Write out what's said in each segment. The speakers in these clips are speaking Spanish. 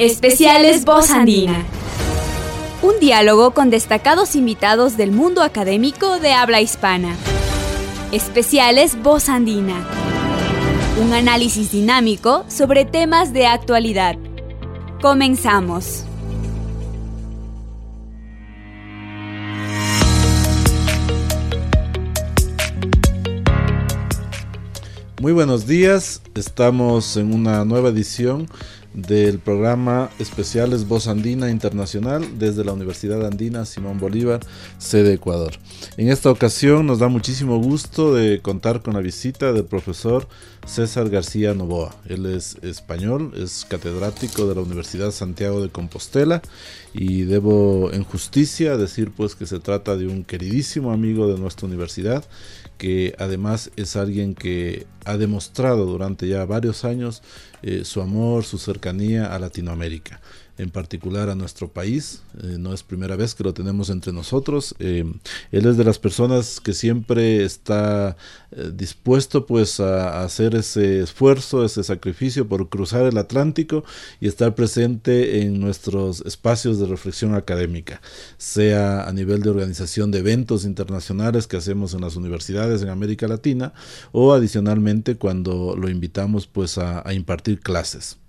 Especiales Voz Andina. Un diálogo con destacados invitados del mundo académico de habla hispana. Especiales Voz Andina. Un análisis dinámico sobre temas de actualidad. Comenzamos. Muy buenos días, estamos en una nueva edición del programa Especiales Voz Andina Internacional desde la Universidad Andina Simón Bolívar, sede Ecuador. En esta ocasión nos da muchísimo gusto de contar con la visita del profesor César García Novoa. Él es español, es catedrático de la Universidad Santiago de Compostela y debo en justicia decir pues que se trata de un queridísimo amigo de nuestra universidad que además es alguien que ha demostrado durante ya varios años eh, su amor, su cercanía a Latinoamérica en particular a nuestro país. Eh, no es primera vez que lo tenemos entre nosotros. Eh, él es de las personas que siempre está eh, dispuesto pues a, hacer ese esfuerzo, ese sacrificio por cruzar el Atlántico y estar presente en nuestros espacios de reflexión académica, sea a nivel de organización de eventos internacionales que hacemos en las universidades en América Latina o adicionalmente cuando lo invitamos pues a impartir clases.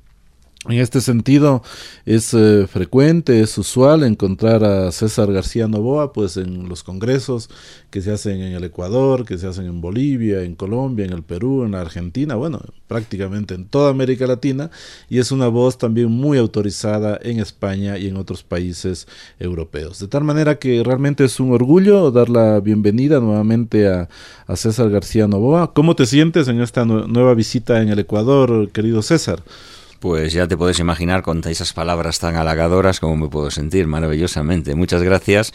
En este sentido, es eh, frecuente, es usual encontrar a César García Novoa pues en los congresos que se hacen en el Ecuador, que se hacen en Bolivia, en Colombia, en el Perú, en la Argentina, bueno, prácticamente en toda América Latina, y es una voz también muy autorizada en España y en otros países europeos. De tal manera que realmente es un orgullo dar la bienvenida nuevamente a, César García Novoa. ¿Cómo te sientes en esta nueva visita en el Ecuador, querido César? Pues ya te puedes imaginar con esas palabras tan halagadoras como me puedo sentir maravillosamente. Muchas gracias.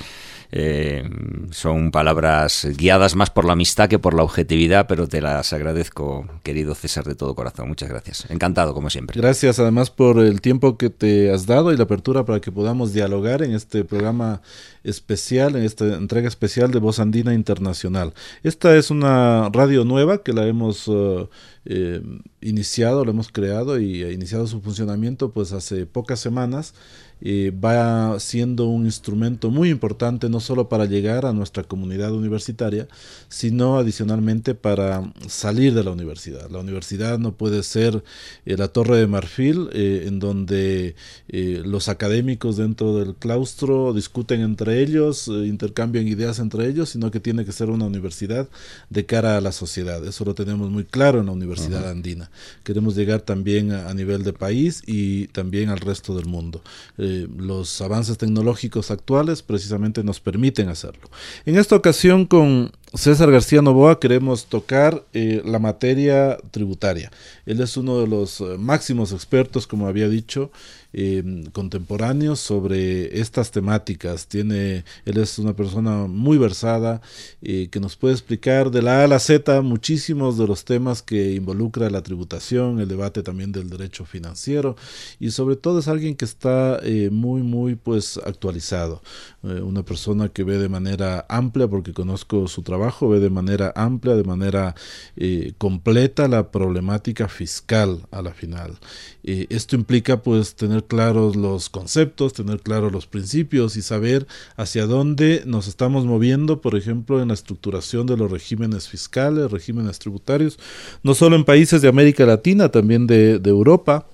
Eh, son palabras guiadas más por la amistad que por la objetividad, pero te las agradezco, querido César, de todo corazón. Muchas gracias. Encantado, como siempre. Gracias además por el tiempo que te has dado y la apertura para que podamos dialogar en este programa especial, en esta entrega especial de Voz Andina Internacional. Esta es una radio nueva que la hemos... Uh, eh, iniciado, lo hemos creado y ha iniciado su funcionamiento pues hace pocas semanas va siendo un instrumento muy importante no solo para llegar a nuestra comunidad universitaria, sino adicionalmente para salir de la universidad. La universidad no puede ser eh, la torre de marfil eh, en donde eh, los académicos dentro del claustro discuten entre ellos, intercambian ideas entre ellos, sino que tiene que ser una universidad de cara a la sociedad. Eso lo tenemos muy claro en la Universidad Andina. Queremos llegar también a, a, nivel de país y también al resto del mundo. Eh, los avances tecnológicos actuales precisamente nos permiten hacerlo. En esta ocasión con César García Novoa queremos tocar eh, la materia tributaria. Él es uno de los eh, máximos expertos, como había dicho, eh, contemporáneos sobre estas temáticas. Tiene, él es una persona muy versada que nos puede explicar de la A a la Z muchísimos de los temas que involucra la tributación, el debate también del derecho financiero y sobre todo es alguien que está muy, muy pues actualizado. una persona que ve de manera amplia porque conozco su trabajo ve de manera amplia, de manera eh, completa la problemática fiscal a la final. Eh, esto implica pues tener claros los conceptos, tener claros los principios y saber hacia dónde nos estamos moviendo, por ejemplo, en la estructuración de los regímenes fiscales, regímenes tributarios, no solo en países de América Latina, también de Europa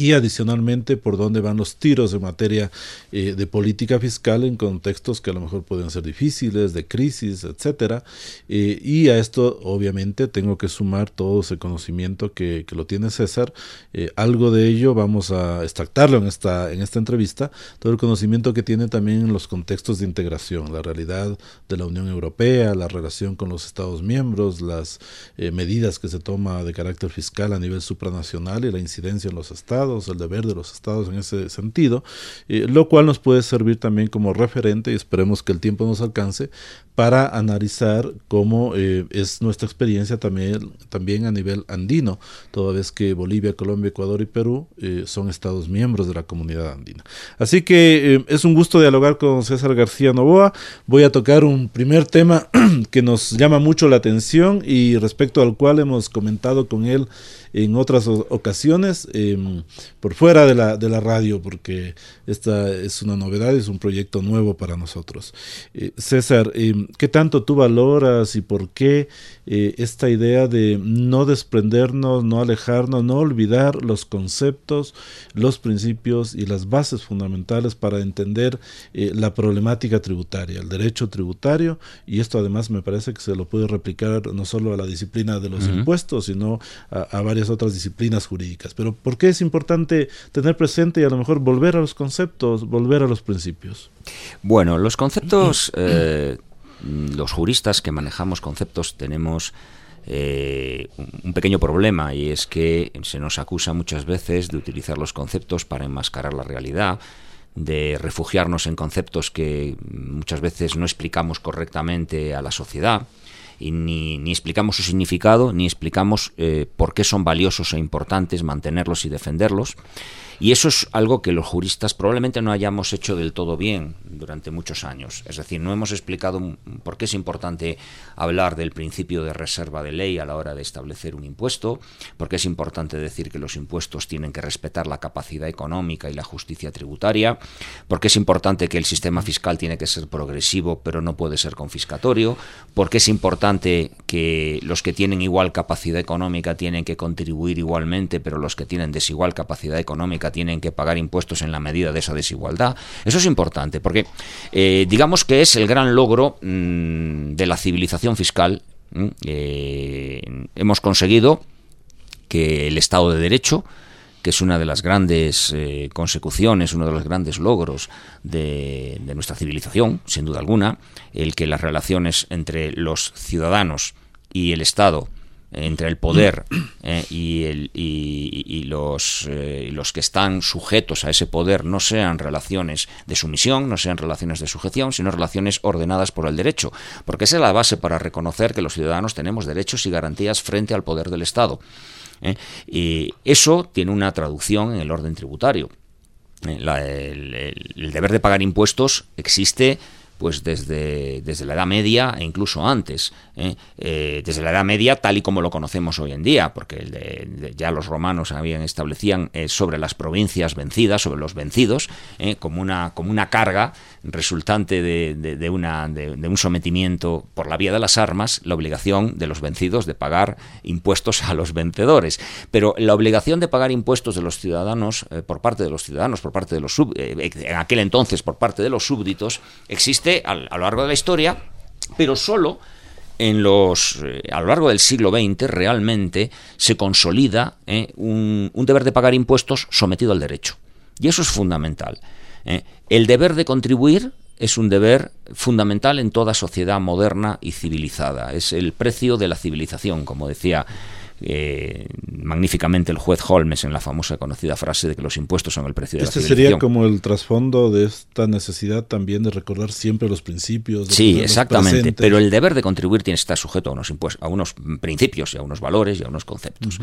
y adicionalmente por dónde van los tiros en materia eh, de política fiscal en contextos que a lo mejor pueden ser difíciles, de crisis, etcétera. Eh, y a esto obviamente tengo que sumar todo ese conocimiento que, que lo tiene César. Eh, algo de ello vamos a extractarlo en esta, en esta entrevista, todo el conocimiento que tiene también en los contextos de integración, la realidad de la Unión Europea, la relación con los Estados miembros, las medidas que se toma de carácter fiscal a nivel supranacional y la incidencia en los estados el deber de los estados en ese sentido, eh, lo cual nos puede servir también como referente y esperemos que el tiempo nos alcance para analizar cómo eh, es nuestra experiencia también, también a nivel andino, toda vez que Bolivia, Colombia, Ecuador y Perú eh, son estados miembros de la comunidad andina. Así que es un gusto dialogar con César García Novoa. Voy a tocar un primer tema que nos llama mucho la atención y respecto al cual hemos comentado con él en otras ocasiones em, por fuera de la, de la radio, porque esta es una novedad, es un proyecto nuevo para nosotros. Eh, César, em, ¿qué tanto tú valoras y por qué eh, esta idea de no desprendernos, no alejarnos, no olvidar los conceptos, los principios y las bases fundamentales para entender eh, la problemática tributaria, el derecho tributario, y esto además me parece que se lo puede replicar no solo a la disciplina de los impuestos, sino a, varias otras disciplinas jurídicas. Pero ¿por qué es importante tener presente y a lo mejor volver a los conceptos, volver a los principios? Bueno, los conceptos, eh, los juristas que manejamos conceptos tenemos eh, un pequeño problema y es que se nos acusa muchas veces de utilizar los conceptos para enmascarar la realidad de refugiarnos en conceptos que muchas veces no explicamos correctamente a la sociedad y ni, ni explicamos su significado, ni explicamos eh, por qué son valiosos e importantes mantenerlos y defenderlos. Y eso es algo que los juristas probablemente no hayamos hecho del todo bien durante muchos años. Es decir, no hemos explicado por qué es importante hablar del principio de reserva de ley a la hora de establecer un impuesto, por qué es importante decir que los impuestos tienen que respetar la capacidad económica y la justicia tributaria, por qué es importante que el sistema fiscal tiene que ser progresivo pero no puede ser confiscatorio, por qué es importante que los que tienen igual capacidad económica tienen que contribuir igualmente, pero los que tienen desigual capacidad económica tienen que pagar impuestos en la medida de esa desigualdad. Eso es importante, porque eh, digamos que es el gran logro mm, de la civilización fiscal. Eh, hemos conseguido que el Estado de Derecho, que es una de las grandes eh, consecuciones, uno de los grandes logros de, nuestra civilización, sin duda alguna, el que las relaciones entre los ciudadanos y el Estado entre el poder eh, y, el, eh, los que están sujetos a ese poder no sean relaciones de sumisión, no sean relaciones de sujeción, sino relaciones ordenadas por el derecho, porque esa es la base para reconocer que los ciudadanos tenemos derechos y garantías frente al poder del Estado. ¿eh? Y eso tiene una traducción en el orden tributario. el deber de pagar impuestos existe pues desde, desde la Edad Media e incluso antes, ¿eh? Eh, desde la Edad Media tal y como lo conocemos hoy en día, porque ya los romanos habían establecían eh, sobre las provincias vencidas, sobre los vencidos, como, una, como una carga resultante de, de, una, de, un sometimiento por la vía de las armas, la obligación de los vencidos de pagar impuestos a los vencedores. Pero la obligación de pagar impuestos de los ciudadanos, por parte de los ciudadanos, por parte de los en aquel entonces por parte de los súbditos, existe a, lo largo de la historia, pero solo en los, eh, a lo largo del siglo XX realmente se consolida eh, un, deber de pagar impuestos sometido al derecho. Y eso es fundamental. Eh. El deber de contribuir es un deber fundamental en toda sociedad moderna y civilizada. Es el precio de la civilización, como decía eh, magníficamente el juez Holmes en la famosa conocida frase de que los impuestos son el precio de este la civilización. sería como el trasfondo de esta necesidad también de recordar siempre los principios. sí, exactamente. Pero el deber de contribuir tiene que estar sujeto a unos impuestos, a unos principios y a unos valores y a unos conceptos.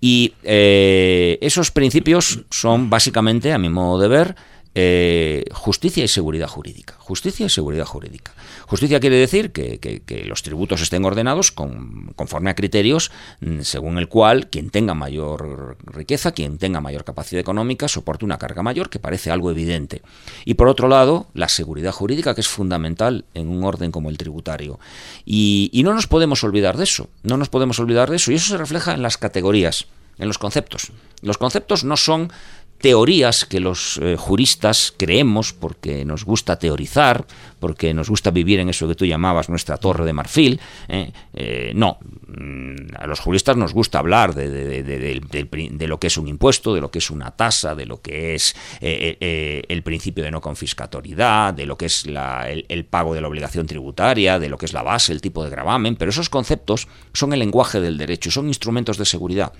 Y eh, esos principios son básicamente, a mi modo de ver, eh, justicia y seguridad jurídica. Justicia y seguridad jurídica. Justicia quiere decir que, los tributos estén ordenados con, conforme a criterios mm, según el cual quien tenga mayor riqueza, quien tenga mayor capacidad económica, soporte una carga mayor, que parece algo evidente. Y por otro lado, la seguridad jurídica, que es fundamental en un orden como el tributario. Y, y no nos podemos olvidar de eso, no nos podemos olvidar de eso. Y eso se refleja en las categorías en los conceptos. Los conceptos no son teorías que los eh, juristas creemos porque nos gusta teorizar, porque nos gusta vivir en eso que tú llamabas nuestra torre de marfil. ¿eh? Eh, no, mm, a los juristas nos gusta hablar de, lo que es un impuesto, de lo que es una tasa, de lo que es el principio de no confiscatoriedad, de lo que es el, el pago de la obligación tributaria, de lo que es la base, el tipo de gravamen, pero esos conceptos son el lenguaje del derecho, son instrumentos de seguridad.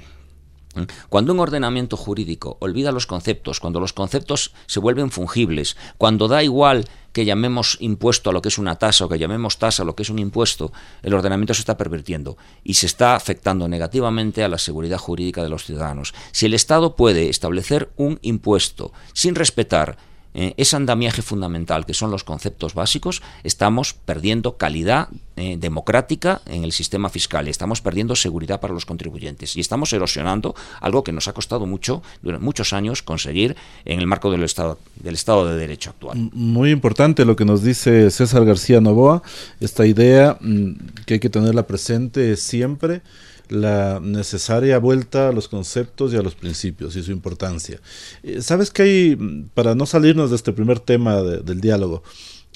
Cuando un ordenamiento jurídico olvida los conceptos, cuando los conceptos se vuelven fungibles, cuando da igual que llamemos impuesto a lo que es una tasa o que llamemos tasa a lo que es un impuesto, el ordenamiento se está pervirtiendo y se está afectando negativamente a la seguridad jurídica de los ciudadanos. Si el Estado puede establecer un impuesto sin respetar eh, ese andamiaje fundamental que son los conceptos básicos, estamos perdiendo calidad eh, democrática en el sistema fiscal, estamos perdiendo seguridad para los contribuyentes y estamos erosionando algo que nos ha costado mucho durante muchos años conseguir en el marco del Estado, del Estado de Derecho actual. Muy importante lo que nos dice César García Novoa, esta idea mm, que hay que tenerla presente siempre la necesaria vuelta a los conceptos y a los principios y su importancia. Eh, ¿Sabes que hay, para no salirnos de este primer tema del diálogo,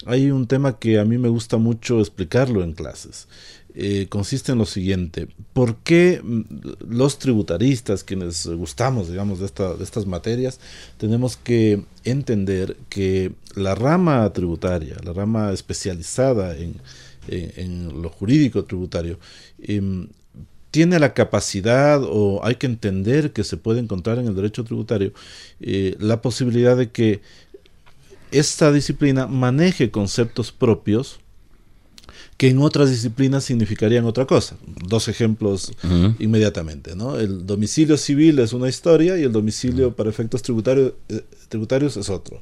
hay un tema que a mí me gusta mucho explicarlo en clases. Eh, consiste en lo siguiente, ¿por qué mm, los tributaristas, quienes gustamos, digamos, de, esta, de estas materias, tenemos que entender que la rama tributaria, la rama especializada en, en, lo jurídico tributario, em, tiene la capacidad o hay que entender que se puede encontrar en el derecho tributario eh, la posibilidad de que esta disciplina maneje conceptos propios que en otras disciplinas significarían otra cosa. Dos ejemplos inmediatamente. ¿no? El domicilio civil es una historia y el domicilio para efectos tributarios, eh, tributarios es otro.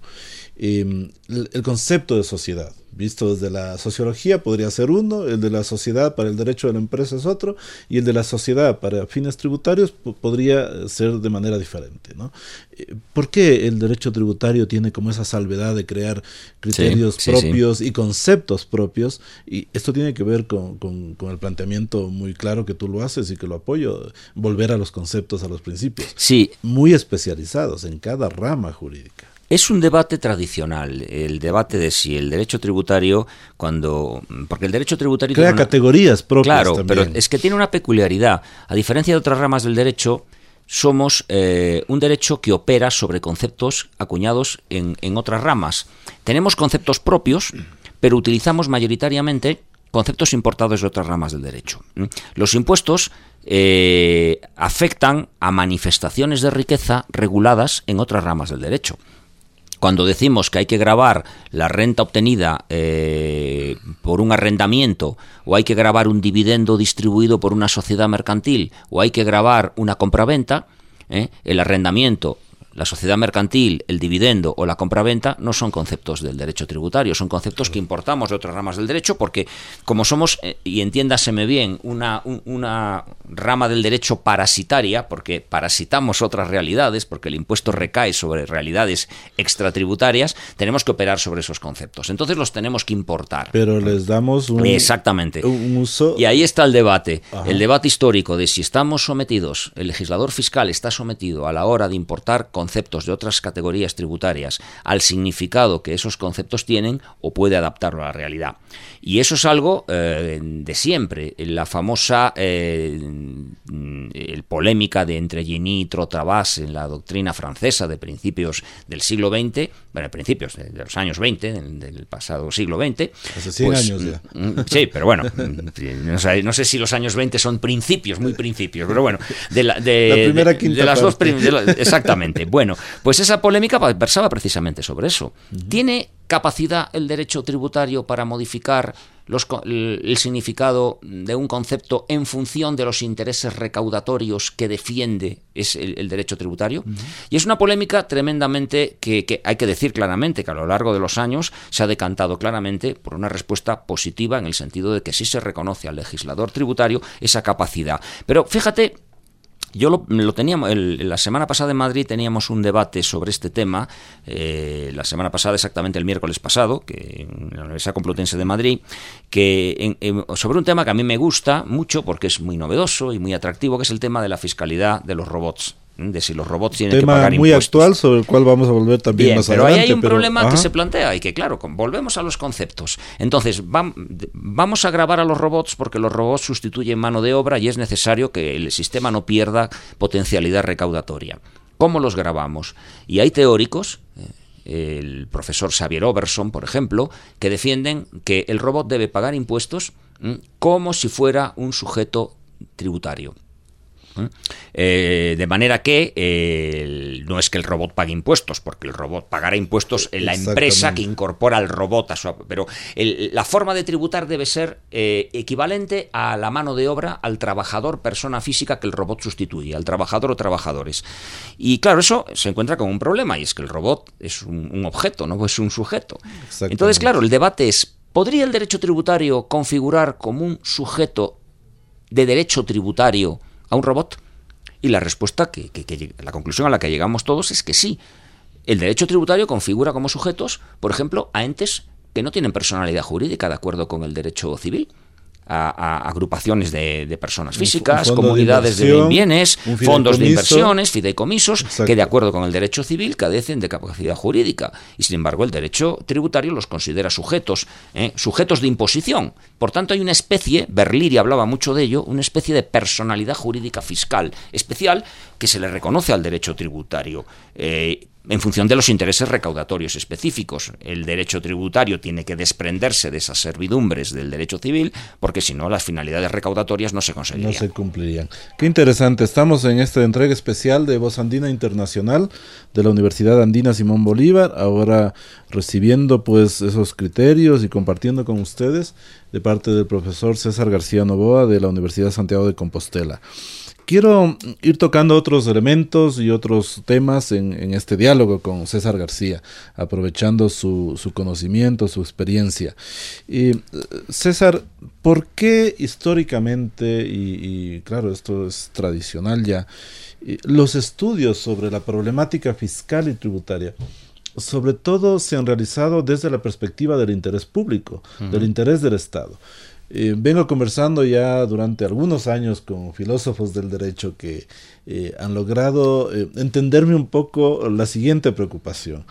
Em, el, concepto de sociedad, visto desde la sociología, podría ser uno, el de la sociedad para el derecho de la empresa es otro, y el de la sociedad para fines tributarios podría ser de manera diferente. ¿no? Eh, ¿Por qué el derecho tributario tiene como esa salvedad de crear criterios propios y conceptos propios? Y esto tiene que ver con, con, el planteamiento muy claro que tú lo haces y que lo apoyo, volver a los conceptos, a los principios. Sí. Muy especializados en cada rama jurídica. Es un debate tradicional, el debate de si el derecho tributario, cuando. Porque el derecho tributario. Crea categorías propias. Claro, pero es que tiene una peculiaridad. A diferencia de otras ramas del derecho, somos eh, un derecho que opera sobre conceptos acuñados en, en otras ramas. Tenemos conceptos propios, pero utilizamos mayoritariamente conceptos importados de otras ramas del derecho. Los impuestos eh, afectan a manifestaciones de riqueza reguladas en otras ramas del derecho cuando decimos que hay que grabar la renta obtenida eh, por un arrendamiento, o hay que grabar un dividendo distribuido por una sociedad mercantil, o hay que grabar una compraventa, eh, el arrendamiento la sociedad mercantil, el dividendo o la compraventa no son conceptos del derecho tributario, son conceptos que importamos de otras ramas del derecho porque como somos, eh, y entiéndaseme bien, una, una rama del derecho parasitaria, porque parasitamos otras realidades, porque el impuesto recae sobre realidades extratributarias, tenemos que operar sobre esos conceptos. Entonces los tenemos que importar. Pero les damos un, Exactamente. un uso... Y ahí está el debate, el debate histórico de si estamos sometidos, el legislador fiscal está sometido a la hora de importar conceptos conceptos de otras categorías tributarias al significado que esos conceptos tienen o puede adaptarlo a la realidad. Y eso es algo eh, de siempre. La famosa eh, el polémica de entre Gini y Trotavas en la doctrina francesa de principios del siglo XX, bueno, principios de, los años 20, del, pasado siglo XX. Hace 100 pues, años ya. Mm, sí, pero bueno, no sé, no sé, si los años 20 son principios, muy principios, pero bueno, de, la, de, de las dos... exactamente. Bueno, pues esa polémica versaba precisamente sobre eso. ¿Tiene capacidad el derecho tributario para modificar el significado de un concepto en función de los intereses recaudatorios que defiende es el, derecho tributario. Y es una polémica tremendamente que, que, hay que decir claramente que a lo largo de los años se ha decantado claramente por una respuesta positiva en el sentido de que sí se reconoce al legislador tributario esa capacidad. Pero fíjate yo lo, teníamos, la semana pasada en Madrid teníamos un debate sobre este tema, eh, la semana pasada exactamente el miércoles pasado, que en la Universidad Complutense de Madrid, que sobre un tema que a mí me gusta mucho porque es muy novedoso y muy atractivo, que es el tema de la fiscalidad de los robots de si los robots tienen que pagar muy actual sobre el cual vamos a volver también más pero adelante. Pero hay un problema que se plantea y que claro, volvemos a los conceptos. Entonces, vamos a grabar a los robots porque los robots sustituyen mano de obra y es necesario que el sistema no pierda potencialidad recaudatoria. ¿Cómo los grabamos? Y hay teóricos, eh, el profesor Xavier Oberson, por ejemplo, que defienden que el robot debe pagar impuestos como si fuera un sujeto tributario. ¿Eh? de manera que no es que el robot pague impuestos, porque el robot pagará impuestos en la empresa que incorpora al robot a su... Pero la forma de tributar debe ser equivalente a la mano de obra, al trabajador, persona física que el robot sustituye, al trabajador o trabajadores. Y claro, eso se encuentra con un problema, y es que el robot es un, objeto, no es un sujeto. Entonces, claro, el debate es, ¿podría el derecho tributario configurar como un sujeto de derecho tributario a un robot? Y la respuesta, que, la conclusión a la que llegamos todos es que sí. El derecho tributario configura como sujetos, por ejemplo, a entes que no tienen personalidad jurídica de acuerdo con el derecho civil a, agrupaciones de, personas físicas, comunidades de, bienes, fondos de inversiones, fideicomisos, que de acuerdo con el derecho civil cadecen de capacidad jurídica. Y sin embargo, el derecho tributario los considera sujetos, ¿eh? sujetos de imposición. Por tanto, hay una especie, Berliri hablaba mucho de ello, una especie de personalidad jurídica fiscal especial que se le reconoce al derecho tributario. Eh, en función de los intereses recaudatorios específicos. El derecho tributario tiene que desprenderse de esas servidumbres del derecho civil, porque si no, las finalidades recaudatorias no se conseguirían. No se cumplirían. Qué interesante. Estamos en esta entrega especial de Voz Andina Internacional de la Universidad Andina Simón Bolívar, ahora recibiendo pues esos criterios y compartiendo con ustedes de parte del profesor César García Novoa de la Universidad Santiago de Compostela. Quiero ir tocando otros elementos y otros temas en, este diálogo con César García, aprovechando su, conocimiento, su experiencia. Y, César, ¿por qué históricamente, y, claro, esto es tradicional ya, los estudios sobre la problemática fiscal y tributaria sobre todo se han realizado desde la perspectiva del interés público, del interés del Estado. Eh, vengo conversando ya durante algunos años con filósofos del derecho que eh, han logrado eh, entenderme un poco la siguiente preocupación,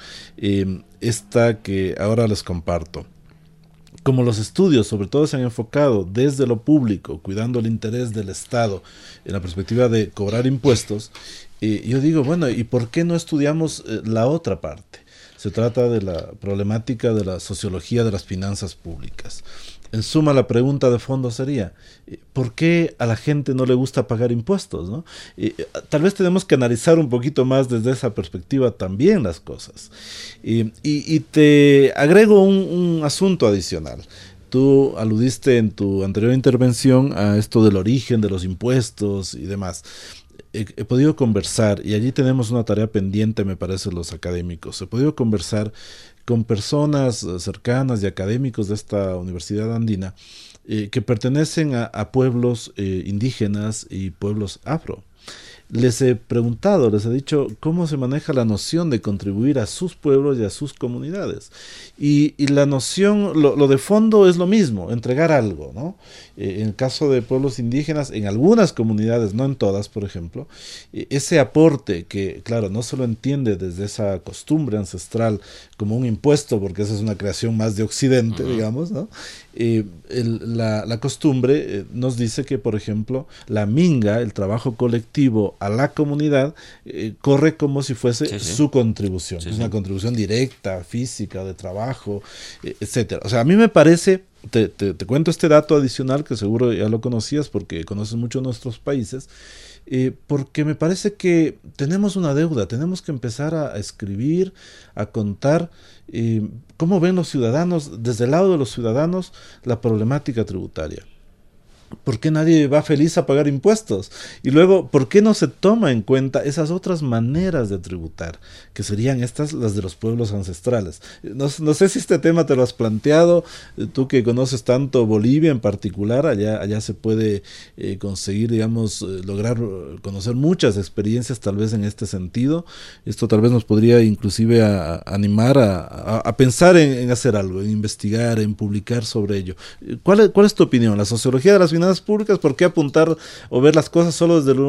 esta que ahora les comparto. Como los estudios sobre todo se han enfocado desde lo público, cuidando el interés del Estado en la perspectiva de cobrar impuestos, yo digo, bueno, ¿y por qué no estudiamos la otra parte? Se trata de la problemática de la sociología de las finanzas públicas. En suma, la pregunta de fondo sería, eh, ¿por qué a la gente no le gusta pagar impuestos? Eh, tal vez tenemos que analizar un poquito más desde esa perspectiva también las cosas. Y, te agrego un, asunto adicional. Tú aludiste en tu anterior intervención a esto del origen de los impuestos y demás. He, he, podido conversar, y allí tenemos una tarea pendiente, me parece, los académicos. He podido conversar con personas eh, cercanas y académicos de esta universidad andina eh, que pertenecen a, pueblos eh, indígenas y pueblos afro les he preguntado, les he dicho cómo se maneja la noción de contribuir a sus pueblos y a sus comunidades. Y, la noción, lo, de fondo es lo mismo, entregar algo, ¿no? En el caso de pueblos indígenas, en algunas comunidades, no en todas, por ejemplo, ese aporte que, claro, no se lo entiende desde esa costumbre ancestral como un impuesto, porque esa es una creación más de Occidente, digamos, ¿no? Eh, la, costumbre nos dice que, por ejemplo, la minga, el trabajo colectivo a la comunidad, corre como si fuese su contribución, es una contribución directa, física, de trabajo, etcétera. O sea, a mí me parece te, cuento este dato adicional que seguro ya lo conocías porque conoces mucho nuestros países, eh, porque me parece que tenemos una deuda, tenemos que empezar a, escribir, a contar eh, cómo ven los ciudadanos, desde el lado de los ciudadanos, la problemática tributaria. ¿Por qué nadie va feliz a pagar impuestos? Y luego, ¿por qué no se toma en cuenta esas otras maneras de tributar, que serían estas las de los pueblos ancestrales? No, sé si este tema te lo has planteado, eh, tú que conoces tanto Bolivia en particular, allá, allá se puede eh, conseguir, digamos, eh, lograr conocer muchas experiencias tal vez en este sentido. Esto tal vez nos podría inclusive animar a, pensar en, hacer algo, en investigar, en publicar sobre ello. ¿Cuál, ¿Cuál es tu opinión? ¿La sociología de las finanzas públicas, ¿por qué apuntar o ver las cosas solo desde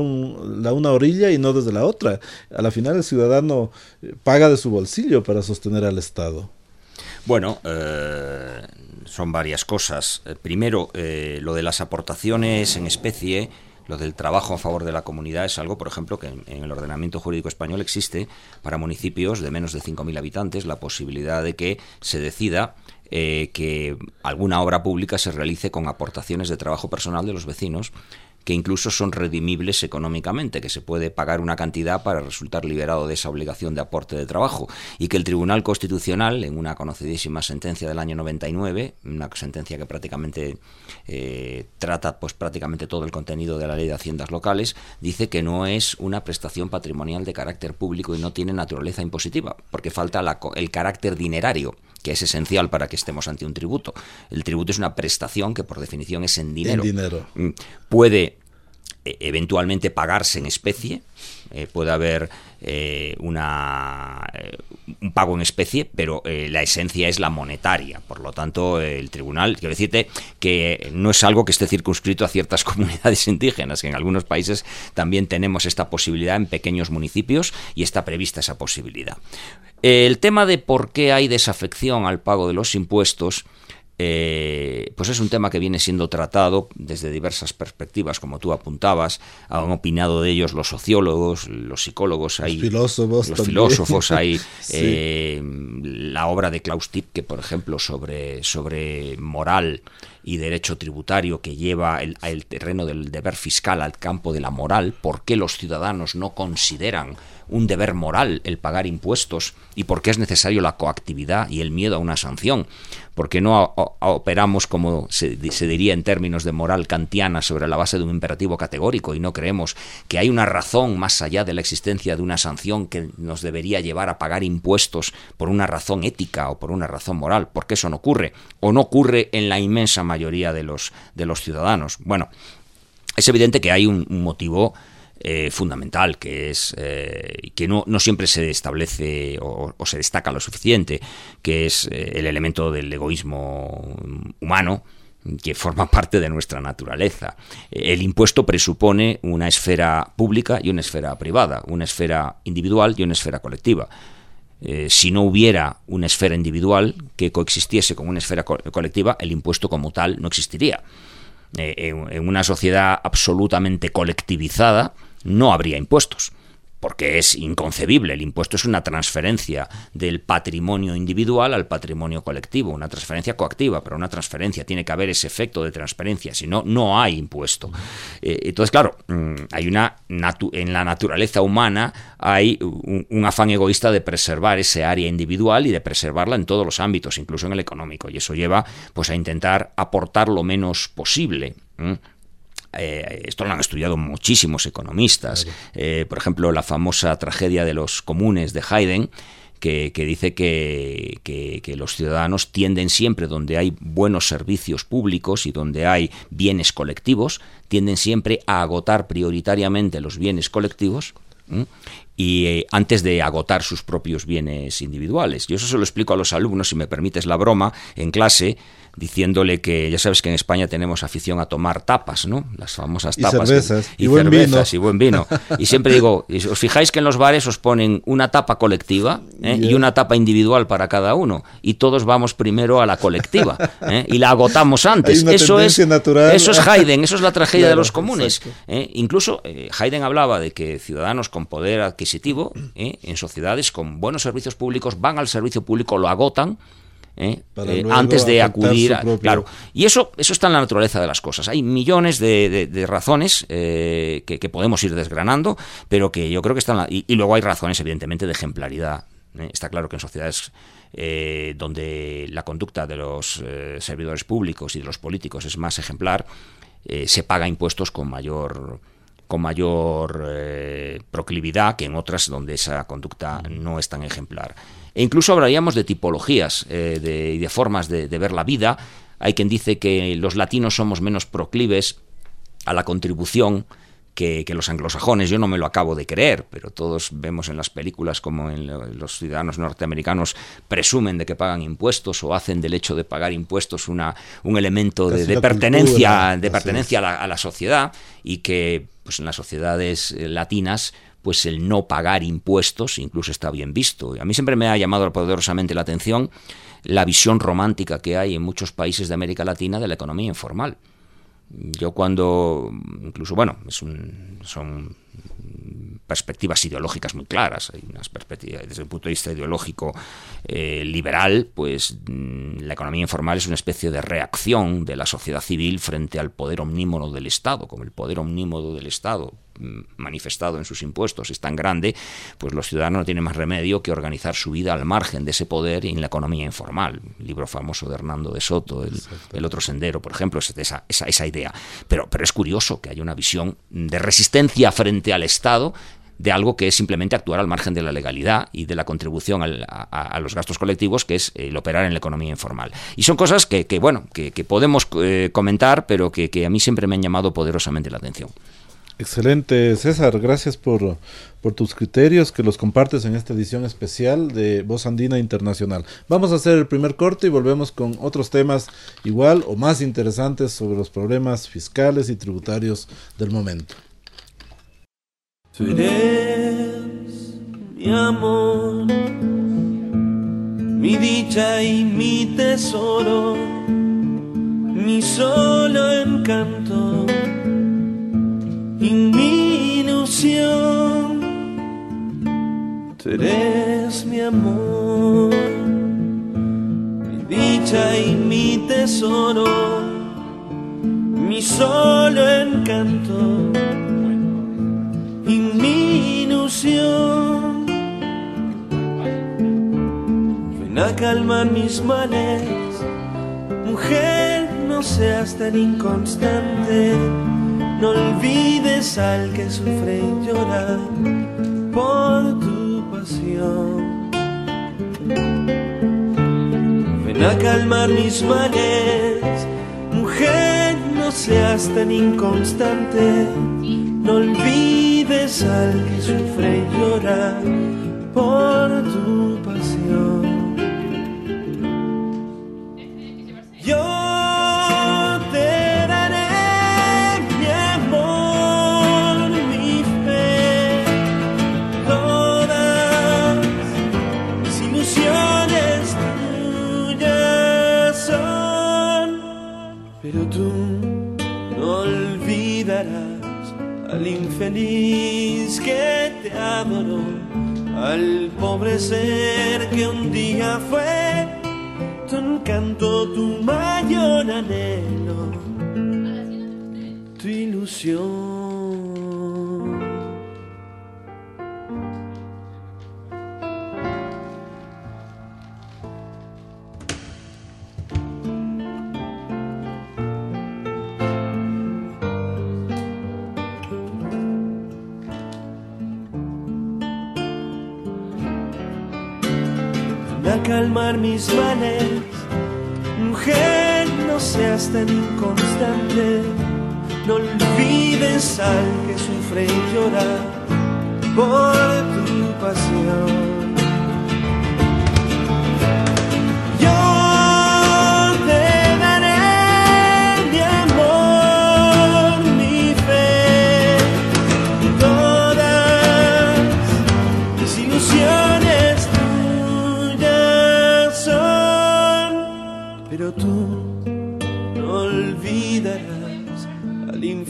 la una orilla y no desde la otra? A la final el ciudadano eh, paga de su bolsillo para sostener al Estado. Bueno, eh, son varias cosas. Eh, primero, lo de las aportaciones en especie, lo del trabajo a favor de la comunidad es algo, por ejemplo, que en, el ordenamiento jurídico español existe para municipios de menos de 5.000 habitantes la posibilidad de que se decida eh, que alguna obra pública se realice con aportaciones de trabajo personal de los vecinos que incluso son redimibles económicamente, que se puede pagar una cantidad para resultar liberado de esa obligación de aporte de trabajo, y que el Tribunal Constitucional, en una conocidísima sentencia del año 99, una sentencia que prácticamente eh, trata pues prácticamente todo el contenido de la ley de haciendas locales, dice que no es una prestación patrimonial de carácter público y no tiene naturaleza impositiva, porque falta el carácter dinerario que es esencial para que estemos ante un tributo. El tributo es una prestación que por definición es en dinero. dinero. Mm. Puede eh, eventualmente pagarse en especie, eh, puede haber eh, una, un pago en especie, pero la esencia es la monetaria. Por lo tanto, el tribunal, quiero decirte que no es algo que esté circunscrito a ciertas comunidades indígenas, que en algunos países también tenemos esta posibilidad en pequeños municipios y está prevista esa posibilidad. El tema de por qué hay desafección al pago de los impuestos eh, pues es un tema que viene siendo tratado desde diversas perspectivas, como tú apuntabas. Han opinado de ellos los sociólogos, los psicólogos, hay, los filósofos, los filósofos hay eh, la obra de Klaus Tipke, por ejemplo, sobre, sobre moral y derecho tributario que lleva el, el terreno del deber fiscal al campo de la moral. ¿Por qué los ciudadanos no consideran un deber moral el pagar impuestos y por qué es necesario la coactividad y el miedo a una sanción. porque no operamos como se, diría en términos de moral kantiana sobre la base de un imperativo categórico y no creemos que hay una razón más allá de la existencia de una sanción que nos debería llevar a pagar impuestos por una razón ética o por una razón moral? ¿Por qué eso no ocurre? ¿O no ocurre en la inmensa mayoría de los, de los ciudadanos? Bueno, es evidente que hay un motivo eh, fundamental, que es eh, que no, no, siempre se establece o, se destaca lo suficiente, que es eh, el elemento del egoísmo humano que forma parte de nuestra naturaleza. El impuesto presupone una esfera pública y una esfera privada, una esfera individual y una esfera colectiva. si no hubiera una esfera individual que coexistiese con una esfera colectiva, el impuesto como tal no existiría. en, una sociedad absolutamente colectivizada, no habría impuestos porque es inconcebible. El impuesto es una transferencia del patrimonio individual al patrimonio colectivo, una transferencia coactiva, pero una transferencia tiene que haber ese efecto de transferencia, si no, no hay impuesto. Eh, entonces, claro, mm, hay una en la naturaleza humana hay un, afán egoísta de preservar ese área individual y de preservarla en todos los ámbitos, incluso en el económico, y eso lleva pues a intentar aportar lo menos posible. Eh, esto lo han estudiado muchísimos economistas. Eh, por ejemplo, la famosa tragedia de los comunes de Haydn. Que, dice que, que, los ciudadanos tienden siempre, donde hay buenos servicios públicos y donde hay bienes colectivos, tienden siempre a agotar prioritariamente los bienes colectivos y eh, antes de agotar sus propios bienes individuales. Yo eso se lo explico a los alumnos, si me permites la broma, en clase, diciéndole que ya sabes que en España tenemos afición a tomar tapas, ¿no? Las famosas tapas. Y cervezas. Y, buen cervezas vino. y buen vino. Y siempre digo, os fijáis que en los bares os ponen una tapa colectiva ¿eh? y una tapa individual para cada uno. Y todos vamos primero a la colectiva ¿eh? y la agotamos antes. Eso es, natural. eso es Haydn, eso es la tragedia de los comunes. ¿eh? Incluso Haydn hablaba de que ciudadanos con poder adquisitivo en sociedades con buenos servicios públicos van al servicio público, lo agotan ¿eh? Eh, antes de acudir a, claro y eso eso está en la naturaleza de las cosas hay millones de, razones eh, que, podemos ir desgranando pero que yo creo que están y, luego hay razones evidentemente de ejemplaridad está claro que en sociedades donde la conducta de los servidores públicos y de los políticos es más ejemplar se paga impuestos con mayor con mayor proclividad que en otras donde esa conducta no es tan ejemplar. E incluso hablaríamos de tipologías eh, de, y de formas de, ver la vida. Hay quien dice que los latinos somos menos proclives a la contribución que, los anglosajones. Yo no me lo acabo de creer, pero todos vemos en las películas como en los ciudadanos norteamericanos presumen de que pagan impuestos o hacen del hecho de pagar impuestos una, un elemento de, pertenencia, de pertenencia a la, a la, sociedad y que pues en las sociedades eh, latinas pues el no pagar impuestos incluso está bien visto. A mí siempre me ha llamado poderosamente la atención la visión romántica que hay en muchos países de América Latina de la economía informal. Yo cuando, incluso, bueno, es son perspectivas ideológicas muy claras. Hay unas perspectivas desde el punto de vista ideológico eh, liberal, pues mm, la economía informal es una especie de reacción de la sociedad civil frente al poder omnímodo del Estado, como el poder omnímodo del Estado mm, manifestado en sus impuestos es tan grande, pues los ciudadanos no tienen más remedio que organizar su vida al margen de ese poder y en la economía informal. libro famoso de Hernando de Soto, El, otro sendero, por ejemplo, es esa, esa, esa idea. Pero, pero es curioso que haya una visión de resistencia frente al Estado de algo que es simplemente actuar al margen de la legalidad y de la contribución a, los gastos colectivos, que es el operar en la economía informal. Y son cosas que, bueno, que, podemos eh, comentar, pero que, a mí siempre me han llamado poderosamente la atención. Excelente, César. Gracias por, tus criterios que los compartes en esta edición especial de Voz Andina Internacional. Vamos a hacer el primer corte y volvemos con otros temas igual o más interesantes sobre los problemas fiscales y tributarios del momento. Tú mi amor, mi dicha y mi tesoro, mi solo encanto y mi ilusión. Tú mi amor, mi dicha y mi tesoro, mi solo encanto Ven a calmar mis males, mujer, no seas tan inconstante. No olvides al que sufre y llora por tu pasión. Ven a calmar mis males, mujer, no seas tan inconstante. No olvides al que sufre y llora por tu infeliz que te adoró, al pobre ser que un día fue tu encanto, tu mayor anhelo, tu ilusión. Calmar mis males. Mujer, no seas tan inconstante, no olvides al que sufre y llora por tu pasión.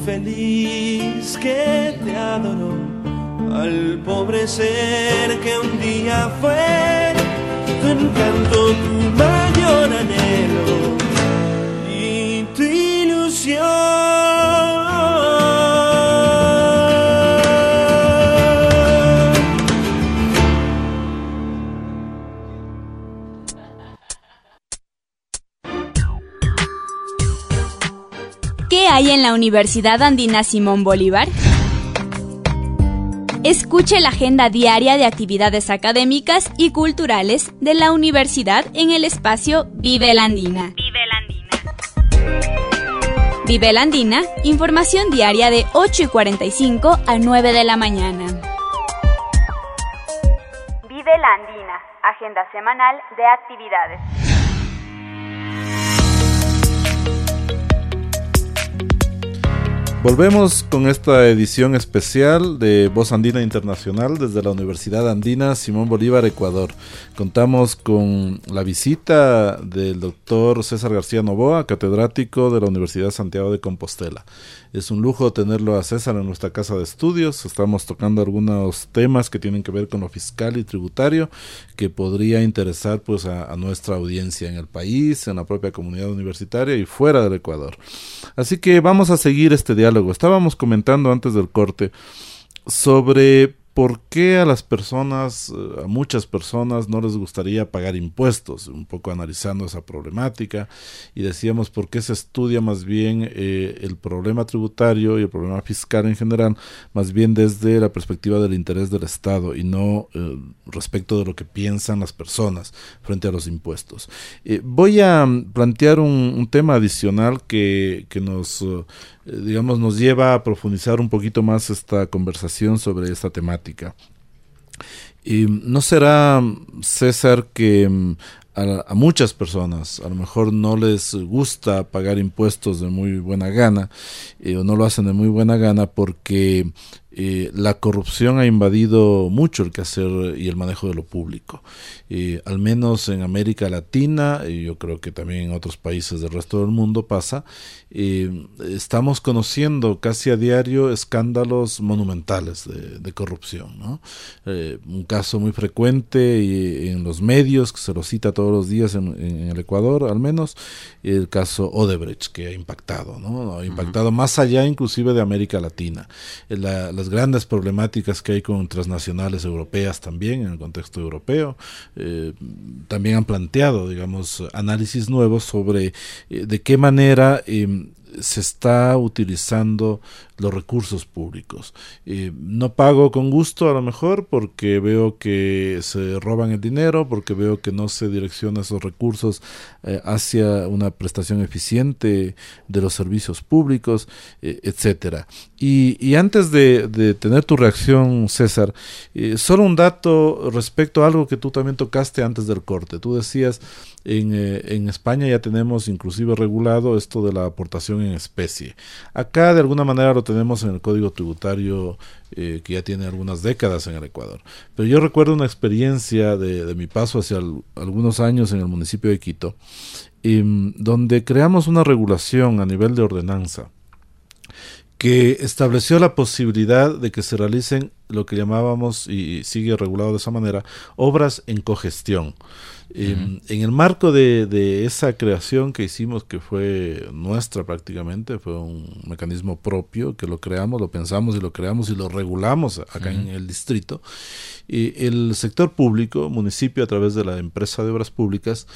Feliz que te adoró, al pobre ser que un día fue tu encanto, tu mayor anhelo y tu ilusión. Universidad Andina Simón Bolívar? Escuche la agenda diaria de actividades académicas y culturales de la universidad en el espacio Vive la Andina. Vive la Andina. Vive la Andina, información diaria de 8 y 45 a 9 de la mañana. Vive la Andina, agenda semanal de actividades. Volvemos con esta edición especial de Voz Andina Internacional desde la Universidad Andina Simón Bolívar, Ecuador. Contamos con la visita del doctor César García Novoa, catedrático de la Universidad Santiago de Compostela. Es un lujo tenerlo a César en nuestra casa de estudios. Estamos tocando algunos temas que tienen que ver con lo fiscal y tributario que podría interesar pues a, a nuestra audiencia en el país, en la propia comunidad universitaria y fuera del Ecuador. Así que vamos a seguir este diálogo. Estábamos comentando antes del corte sobre ¿por qué a las personas, eh, a muchas personas no les gustaría pagar impuestos? Un poco analizando esa problemática y decíamos por qué se estudia más bien eh, el problema tributario y el problema fiscal en general, más bien desde la perspectiva del interés del Estado y no eh, respecto de lo que piensan las personas frente a los impuestos. voy a plantear un, un, tema adicional que, que nos digamos, nos lleva a profundizar un poquito más esta conversación sobre esta temática. Y no será, César, que mm, a, muchas personas a lo mejor no les gusta pagar impuestos de muy buena gana eh, o no lo hacen de muy buena gana porque eh, la corrupción ha invadido mucho el quehacer y el manejo de lo público. Eh, al menos en América Latina, y yo creo que también en otros países del resto del mundo pasa, eh, estamos conociendo casi a diario escándalos monumentales de, corrupción. ¿no? un caso muy frecuente y, en los medios, que se lo cita todos los días en, el Ecuador, al menos, el caso Odebrecht, que ha impactado, ¿no? ha impactado más allá inclusive de América Latina. La, grandes problemáticas que hay con transnacionales europeas también en el contexto europeo. Eh, también han planteado, digamos, análisis nuevos sobre eh, de qué manera em, se está utilizando los recursos públicos. no pago con gusto a lo mejor porque veo que se roban el dinero, porque veo que no se direcciona esos recursos eh, hacia una prestación eficiente de los servicios públicos, eh, etcétera. Y, antes de, tener tu reacción, César, eh, solo un dato respecto a algo que tú también tocaste antes del corte. Tú decías, en, en España ya tenemos inclusive regulado esto de la aportación en especie. Acá de alguna manera lo tenemos en el código tributario eh, que ya tiene algunas décadas en el Ecuador. Pero yo recuerdo una experiencia de, mi paso hacia algunos años en el municipio de Quito, em, donde creamos una regulación a nivel de ordenanza que estableció la posibilidad de que se realicen lo que llamábamos, y sigue regulado de esa manera, obras en cogestión. En el marco de, esa creación que hicimos, que fue nuestra prácticamente, fue un mecanismo propio, que lo creamos, lo pensamos y lo creamos y lo regulamos acá en el distrito, y el sector público, municipio a través de la empresa de obras públicas,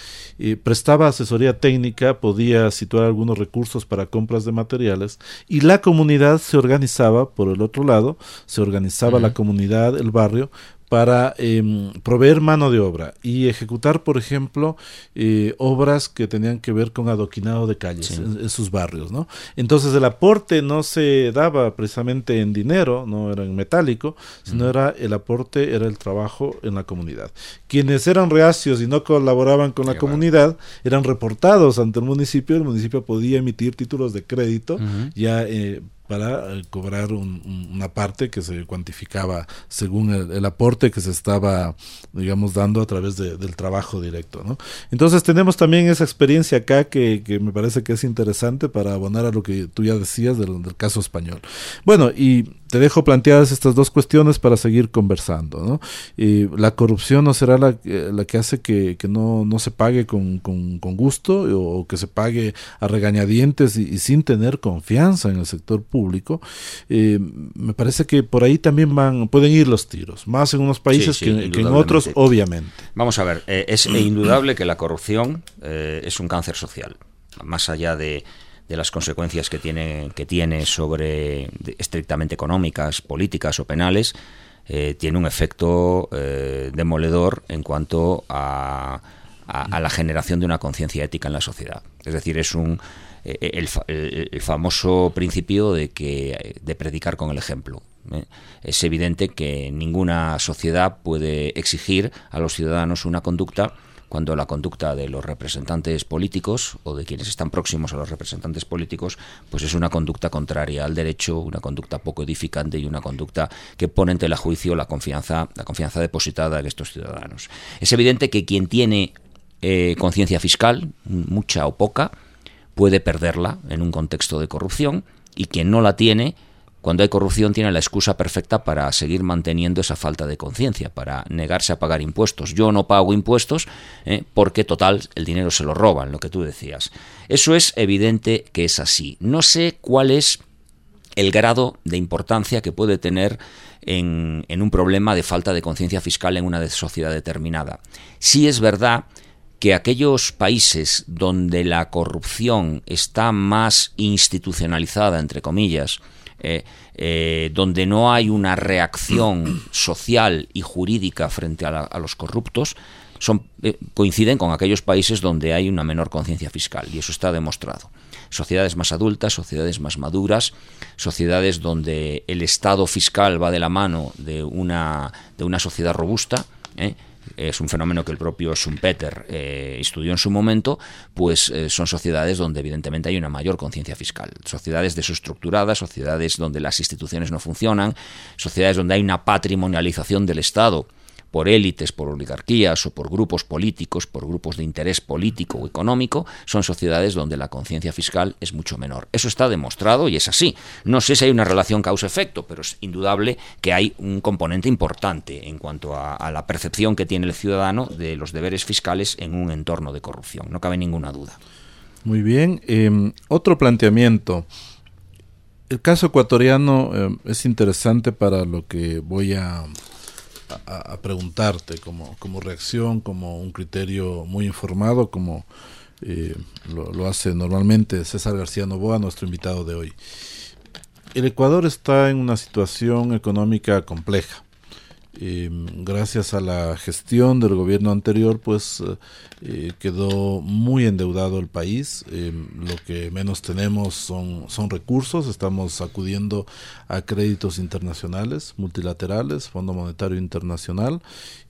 prestaba asesoría técnica, podía situar algunos recursos para compras de materiales y la comunidad se organizaba, por el otro lado, se organizaba la comunidad, el barrio, para em, proveer mano de obra y ejecutar, por ejemplo, eh, obras que tenían que ver con adoquinado de calles en, sus barrios, ¿no? Entonces el aporte no se daba precisamente en dinero, no era en metálico, sino era el aporte, era el trabajo en la comunidad. Quienes eran reacios y no colaboraban con la comunidad eran reportados ante el municipio, el municipio podía emitir títulos de crédito ya eh, para eh, cobrar una parte que se cuantificaba según el, aporte que se estaba, digamos, dando a través del trabajo directo. Entonces tenemos también esa experiencia acá que, me parece que es interesante para abonar a lo que tú ya decías del, caso español. Bueno, y te dejo planteadas estas dos cuestiones para seguir conversando. la corrupción no será la, eh, la que hace que, no, se pague con, gusto o que se pague a regañadientes y, sin tener confianza en el sector público. Eh, me parece que por ahí también van pueden ir los tiros, más en unos países que, en otros, obviamente. Vamos a ver, eh, es indudable que la corrupción es un cáncer social, más allá de de las consecuencias que tiene, que tiene sobre estrictamente económicas, políticas o penales, eh, tiene un efecto eh, demoledor en cuanto a, a, la generación de una conciencia ética en la sociedad. Es decir, es un eh, el, famoso principio de que de predicar con el ejemplo. Es evidente que ninguna sociedad puede exigir a los ciudadanos una conducta cuando la conducta de los representantes políticos o de quienes están próximos a los representantes políticos, pues es una conducta contraria al derecho, una conducta poco edificante y una conducta que pone en tela juicio la confianza, la confianza depositada en estos ciudadanos. Es evidente que quien tiene eh, conciencia fiscal, mucha o poca, puede perderla en un contexto de corrupción y quien no la tiene, cuando hay corrupción tiene la excusa perfecta para seguir manteniendo esa falta de conciencia, para negarse a pagar impuestos. Yo no pago impuestos eh, porque total el dinero se lo roban, lo que tú decías. Eso es evidente que es así. No sé cuál es el grado de importancia que puede tener en, en un problema de falta de conciencia fiscal en una sociedad determinada. Sí es verdad que aquellos países donde la corrupción está más institucionalizada, entre comillas, eh, eh, donde no hay una reacción social y jurídica frente a, los corruptos, son, eh, coinciden con aquellos países donde hay una menor conciencia fiscal, y eso está demostrado. Sociedades más adultas, sociedades más maduras, sociedades donde el Estado fiscal va de la mano de una, de una sociedad robusta, es un fenómeno que el propio Schumpeter eh, estudió en su momento, pues eh, son sociedades donde evidentemente hay una mayor conciencia fiscal. Sociedades desestructuradas, sociedades donde las instituciones no funcionan, sociedades donde hay una patrimonialización del Estado por élites, por oligarquías o por grupos políticos, por grupos de interés político o económico, son sociedades donde la conciencia fiscal es mucho menor. Eso está demostrado y es así. No sé si hay una relación causa-efecto, pero es indudable que hay un componente importante en cuanto a, la percepción que tiene el ciudadano de los deberes fiscales en un entorno de corrupción. No cabe ninguna duda. Muy bien. Em, otro planteamiento. El caso ecuatoriano em, es interesante para lo que voy a a, preguntarte como, como, reacción, como un criterio muy informado, como eh, lo, lo, hace normalmente César García Novoa, nuestro invitado de hoy. El Ecuador está en una situación económica compleja. Gracias a la gestión del gobierno anterior, pues eh, eh, quedó muy endeudado el país. Em, lo que menos tenemos son, son recursos. Estamos acudiendo a créditos internacionales, multilaterales, Fondo Monetario Internacional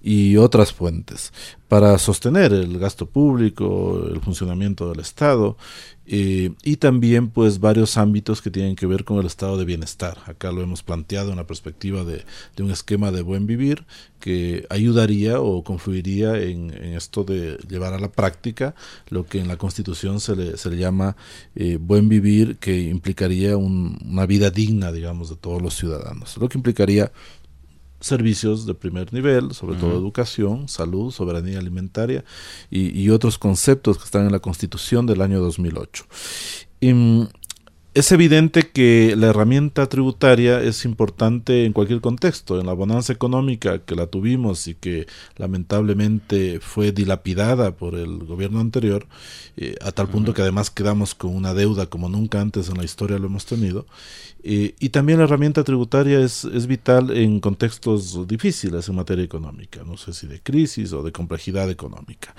y otras fuentes para sostener el gasto público, el funcionamiento del Estado eh, y también pues varios ámbitos que tienen que ver con el estado de bienestar. Acá lo hemos planteado en la perspectiva de, un esquema de buen vivir que ayudaría o confluiría en, esto de llevar a la práctica lo que en la Constitución se le, se le llama eh, buen vivir, que implicaría una vida digna, digamos, de todos los ciudadanos. Lo que implicaría servicios de primer nivel, sobre todo educación, salud, soberanía alimentaria y, otros conceptos que están en la Constitución del año 2008. Y, mm, es evidente que la herramienta tributaria es importante en cualquier contexto. En la bonanza económica que la tuvimos y que lamentablemente fue dilapidada por el gobierno anterior, eh, a tal punto que además quedamos con una deuda como nunca antes en la historia lo hemos tenido. Eh, y también la herramienta tributaria es, es, vital en contextos difíciles en materia económica, no sé si de crisis o de complejidad económica.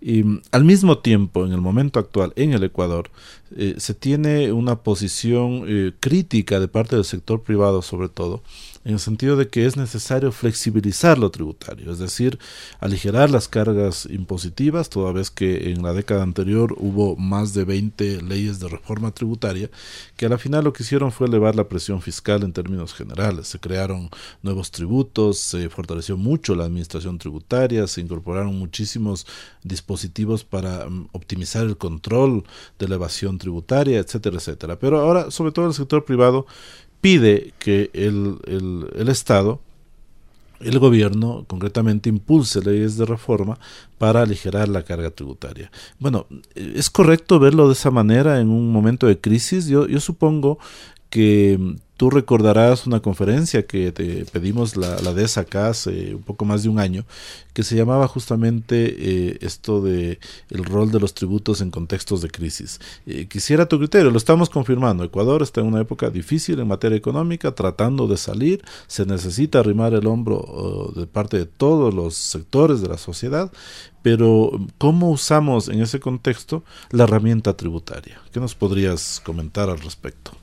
Y, al mismo tiempo, en el momento actual en el Ecuador, eh, se tiene una posición eh, crítica de parte del sector privado sobre todo, en el sentido de que es necesario flexibilizar lo tributario, es decir, aligerar las cargas impositivas, toda vez que en la década anterior hubo más de 20 leyes de reforma tributaria, que a la final lo que hicieron fue elevar la presión fiscal en términos generales. Se crearon nuevos tributos, se fortaleció mucho la administración tributaria, se incorporaron muchísimos dispositivos para mm, optimizar el control de la evasión tributaria, etcétera, etcétera. Pero ahora, sobre todo el sector privado, pide que el, el, Estado, el gobierno, concretamente, impulse leyes de reforma para aligerar la carga tributaria. Bueno, ¿es correcto verlo de esa manera en un momento de crisis? Yo, yo supongo que Tú recordarás una conferencia que te pedimos la, la acá hace un poco más de un año, que se llamaba justamente eh, esto de el rol de los tributos en contextos de crisis. Eh, quisiera tu criterio, lo estamos confirmando. Ecuador está en una época difícil en materia económica, tratando de salir, se necesita arrimar el hombro de parte de todos los sectores de la sociedad, pero ¿cómo usamos en ese contexto la herramienta tributaria? ¿Qué nos podrías comentar al respecto?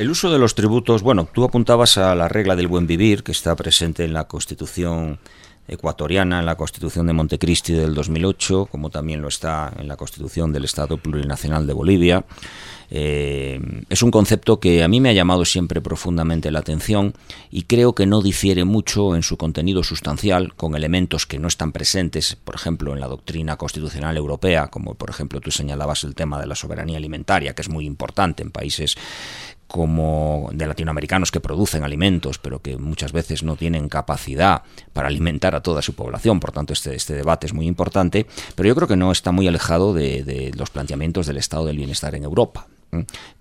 El uso de los tributos, bueno, tú apuntabas a la regla del buen vivir que está presente en la Constitución ecuatoriana en la Constitución de Montecristi del 2008, como también lo está en la Constitución del Estado Plurinacional de Bolivia. Eh, es un concepto que a mí me ha llamado siempre profundamente la atención y creo que no difiere mucho en su contenido sustancial con elementos que no están presentes, por ejemplo, en la doctrina constitucional europea, como por ejemplo tú señalabas el tema de la soberanía alimentaria, que es muy importante en países como de latinoamericanos que producen alimentos, pero que muchas veces no tienen capacidad para alimentar a toda su población. Por tanto, este, este debate es muy importante, pero yo creo que no está muy alejado de, de los planteamientos del estado del bienestar en Europa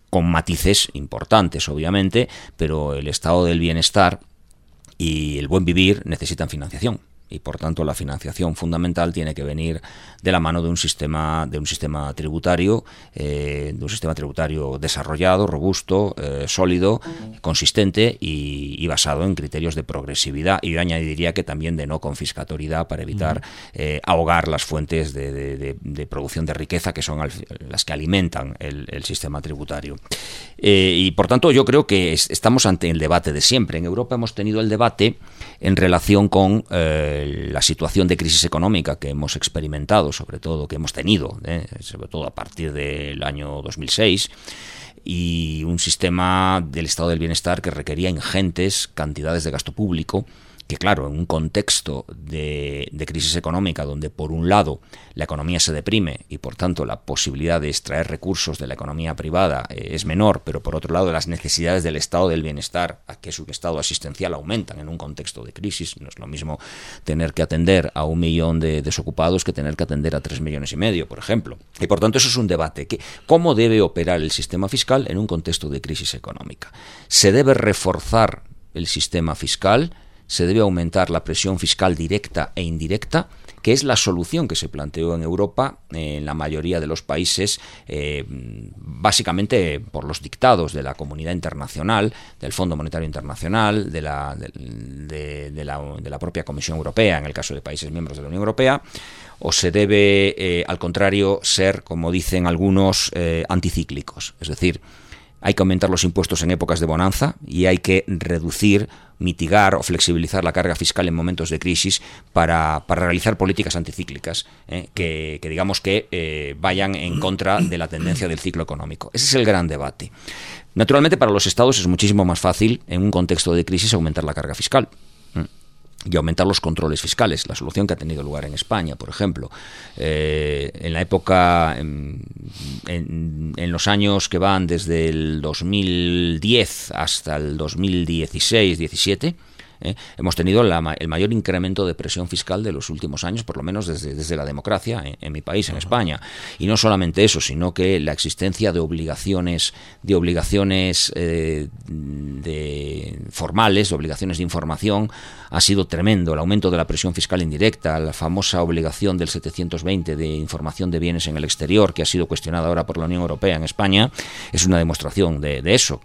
con matices importantes, obviamente, pero el estado del bienestar y el buen vivir necesitan financiación y por tanto la financiación fundamental tiene que venir de la mano de un sistema de un sistema tributario eh, de un sistema tributario desarrollado robusto eh, sólido consistente y, basado en criterios de progresividad. Y yo añadiría que también de no confiscatoriedad para evitar eh, ahogar las fuentes de, producción de riqueza que son las que alimentan el, sistema tributario. Y por tanto yo creo que estamos ante el debate de siempre. En Europa hemos tenido el debate en relación con la situación de crisis económica que hemos experimentado, sobre todo, que hemos tenido, ¿eh? sobre todo a partir del año 2006, y un sistema del estado del bienestar que requería ingentes cantidades de gasto público que claro, en un contexto de, crisis económica donde por un lado la economía se deprime y por tanto la posibilidad de extraer recursos de la economía privada eh, es menor, pero por otro lado las necesidades del estado del bienestar, que es estado asistencial, aumentan en un contexto de crisis. No es lo mismo tener que atender a un millón de desocupados que tener que atender a tres millones y medio, por ejemplo. Y por tanto eso es un debate. Que, ¿Cómo debe operar el sistema fiscal en un contexto de crisis económica? ¿Se debe reforzar el sistema fiscal? Se debe aumentar la presión fiscal directa e indirecta, que es la solución que se planteó en Europa en la mayoría de los países, eh, básicamente por los dictados de la comunidad internacional, del Fondo Monetario Internacional, de la, de, la, propia Comisión Europea, en el caso de países miembros de la Unión Europea, o se debe, eh, al contrario, ser, como dicen algunos, eh, anticíclicos. Es decir, hay que aumentar los impuestos en épocas de bonanza y hay que reducir, mitigar o flexibilizar la carga fiscal en momentos de crisis para, realizar políticas anticíclicas eh, que, digamos que eh, vayan en contra de la tendencia del ciclo económico. Ese es el gran debate. Naturalmente para los estados es muchísimo más fácil en un contexto de crisis aumentar la carga fiscal y aumentar los controles fiscales, la solución que ha tenido lugar en España, por ejemplo. Eh, en la época, en, en, los años que van desde el 2010 hasta el 2016-17, ¿eh? hemos tenido el mayor incremento de presión fiscal de los últimos años, por lo menos desde, desde la democracia en, mi país, en España. Y no solamente eso, sino que la existencia de obligaciones, de obligaciones eh, de formales, de obligaciones de información, ha sido tremendo. El aumento de la presión fiscal indirecta, la famosa obligación del 720 de información de bienes en el exterior, que ha sido cuestionada ahora por la Unión Europea en España, es una demostración de, de eso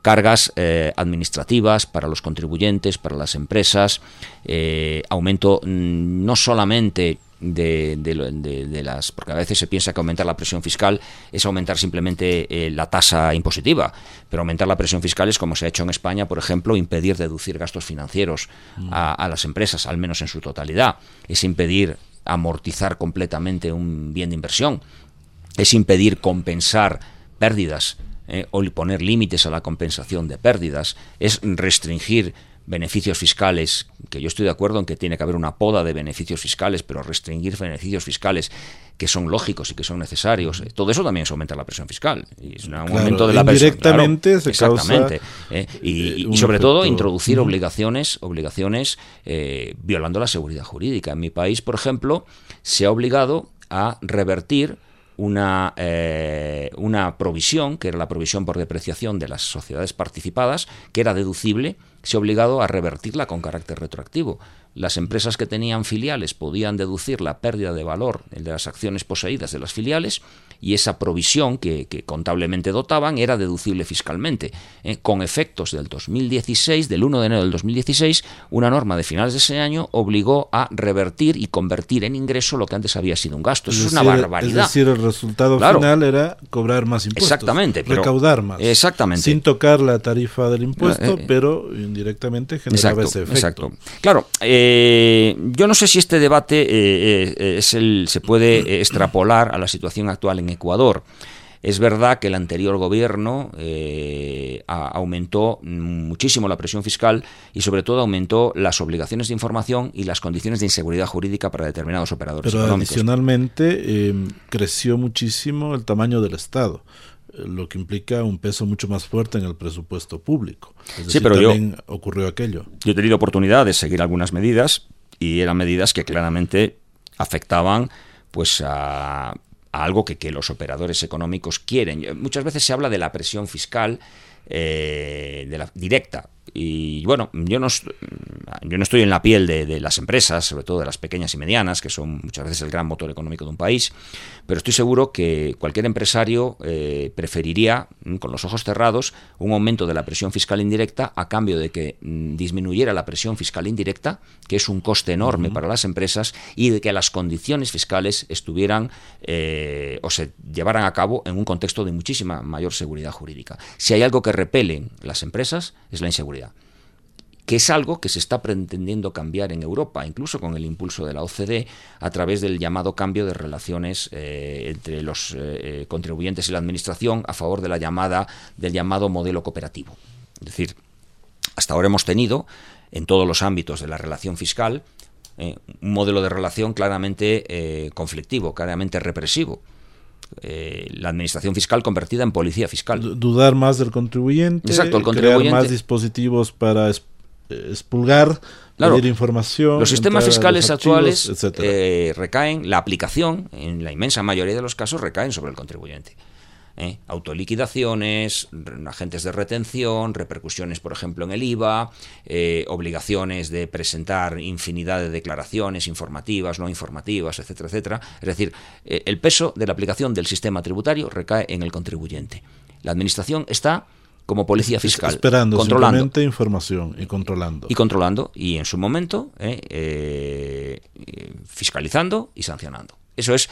cargas eh, administrativas para los contribuyentes, para las empresas, eh, aumento mm, no solamente de, de, las. Porque a veces se piensa que aumentar la presión fiscal es aumentar simplemente eh, la tasa impositiva, pero aumentar la presión fiscal es como se ha hecho en España, por ejemplo, impedir deducir gastos financieros a las empresas, al menos en su totalidad. Es impedir amortizar completamente un bien de inversión. Es impedir compensar pérdidas eh, o poner límites a la compensación de pérdidas, es restringir beneficios fiscales, que yo estoy de acuerdo en que tiene que haber una poda de beneficios fiscales, pero restringir beneficios fiscales que son lógicos y que son necesarios, eh, todo eso también se aumenta la presión fiscal. Y es un aumento de la presión. Directamente se exactamente. Eh, y, sobre todo introducir obligaciones, obligaciones violando la seguridad jurídica. En mi país, por ejemplo, se ha obligado a revertir una, eh, una provisión, que era la provisión por depreciación de las sociedades participadas, que era deducible, se ha obligado a revertirla con carácter retroactivo. Las empresas que tenían filiales podían deducir la pérdida de valor de las acciones poseídas de las filiales y esa provisión que, contablemente dotaban era deducible fiscalmente. Eh, con efectos del 2016, del 1 de enero del 2016, una norma de finales de ese año obligó a revertir y convertir en ingreso lo que antes había sido un gasto. Eso es, una barbaridad. Es decir, el resultado final era cobrar más impuestos. Exactamente. recaudar más. Exactamente. Sin tocar la tarifa del impuesto, eh, eh, pero indirectamente generaba ese efecto. Exacto. Claro, eh, yo no sé si este debate eh, es el, se puede extrapolar a la situación actual en Ecuador. Es verdad que el anterior gobierno eh, aumentó muchísimo la presión fiscal y sobre todo aumentó las obligaciones de información y las condiciones de inseguridad jurídica para determinados operadores Pero adicionalmente em, creció muchísimo el tamaño del Estado lo que implica un peso mucho más fuerte en el presupuesto público. sí, pero también ocurrió aquello. Yo he tenido oportunidad de seguir algunas medidas y eran medidas que claramente afectaban pues a a algo que, que, los operadores económicos quieren. Muchas veces se habla de la presión fiscal eh, de la, directa. Y bueno, yo no, yo no estoy en la piel de, las empresas, sobre todo de las pequeñas y medianas, que son muchas veces el gran motor económico de un país, pero estoy seguro que cualquier empresario eh, preferiría, mm, con los ojos cerrados, un aumento de la presión fiscal indirecta a cambio de que mm, disminuyera la presión fiscal indirecta, que es un coste enorme para las empresas, y de que las condiciones fiscales estuvieran eh, o se llevaran a cabo en un contexto de muchísima mayor seguridad jurídica. Si hay algo que repelen las empresas, es la inseguridad que es algo que se está pretendiendo cambiar en Europa, incluso con el impulso de la OCDE, a través del llamado cambio de relaciones eh, entre los eh, contribuyentes y la administración a favor de la llamada del llamado modelo cooperativo. Es decir, hasta ahora hemos tenido en todos los ámbitos de la relación fiscal eh, un modelo de relación claramente conflictivo, claramente represivo. la administración fiscal convertida en policía fiscal. Dudar más del contribuyente, Exacto, el contribuyente. crear más dispositivos para expulgar, pedir información. Los sistemas fiscales actuales eh, recaen, la aplicación, en la inmensa mayoría de los casos, recaen sobre el contribuyente. ¿eh? autoliquidaciones, agentes de retención, repercusiones, por ejemplo, en el IVA, eh, obligaciones de presentar infinidad de declaraciones informativas, no informativas, etcétera, etcétera. Es decir, el peso de la aplicación del sistema tributario recae en el contribuyente. La Administración está como policía fiscal. Esperando controlando. información y controlando. Y controlando, y en su momento eh, eh, fiscalizando y sancionando. Eso es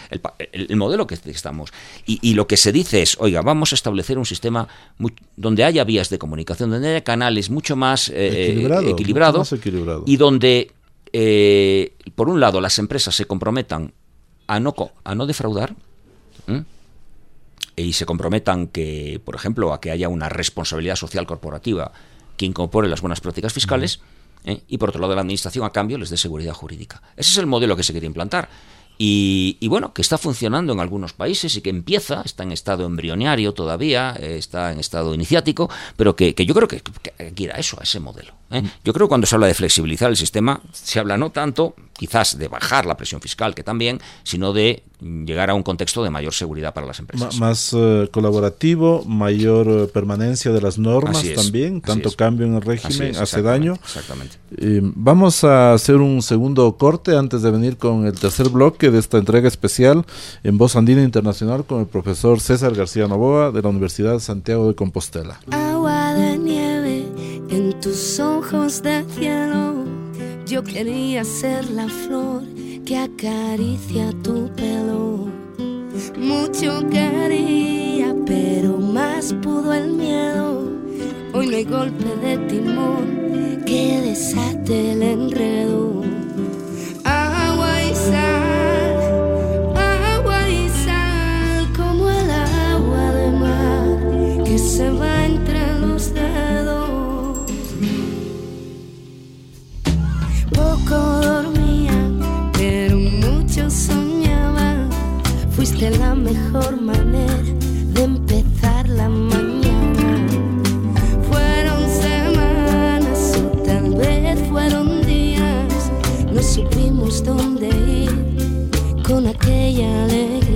el, modelo que estamos. Y, lo que se dice es, oiga, vamos a establecer un sistema donde haya vías de comunicación, donde haya canales mucho más eh, equilibrados equilibrado, y donde, por un lado, las empresas se comprometan a no, a no defraudar y se comprometan que, por ejemplo, a que haya una responsabilidad social corporativa que incorpore las buenas prácticas fiscales, ¿eh? y por otro lado la administración a cambio les dé seguridad jurídica. Ese es el modelo que se quiere implantar. Y, bueno, que está funcionando en algunos países y que empieza, está en estado embrionario todavía, eh, está en estado iniciático, pero que, yo creo que, que, quiera eso, a ese modelo. ¿eh? Yo creo que cuando se habla de flexibilizar el sistema, se habla no tanto quizás de bajar la presión fiscal, que también, sino de llegar a un contexto de mayor seguridad para las empresas. más eh, colaborativo, mayor eh, permanencia de las normas también, tanto cambio en el régimen hace daño. Exactamente. vamos a hacer un segundo corte antes de venir con el tercer bloque de esta entrega especial en Voz Andina Internacional con el profesor César García Novoa de la Universidad de Santiago de Compostela. Agua de nieve en tus ojos de cielo yo quería ser la flor que acaricia tu pelo. Mucho quería, pero más pudo el miedo. Hoy no hay golpe de timón que desate el enredo. Agua y sal, agua y sal, como el agua de mar que se va mucho soñaba. Fuiste la mejor manera de empezar la mañana. Fueron semanas o tal vez fueron días. No supimos dónde ir con aquella alegría.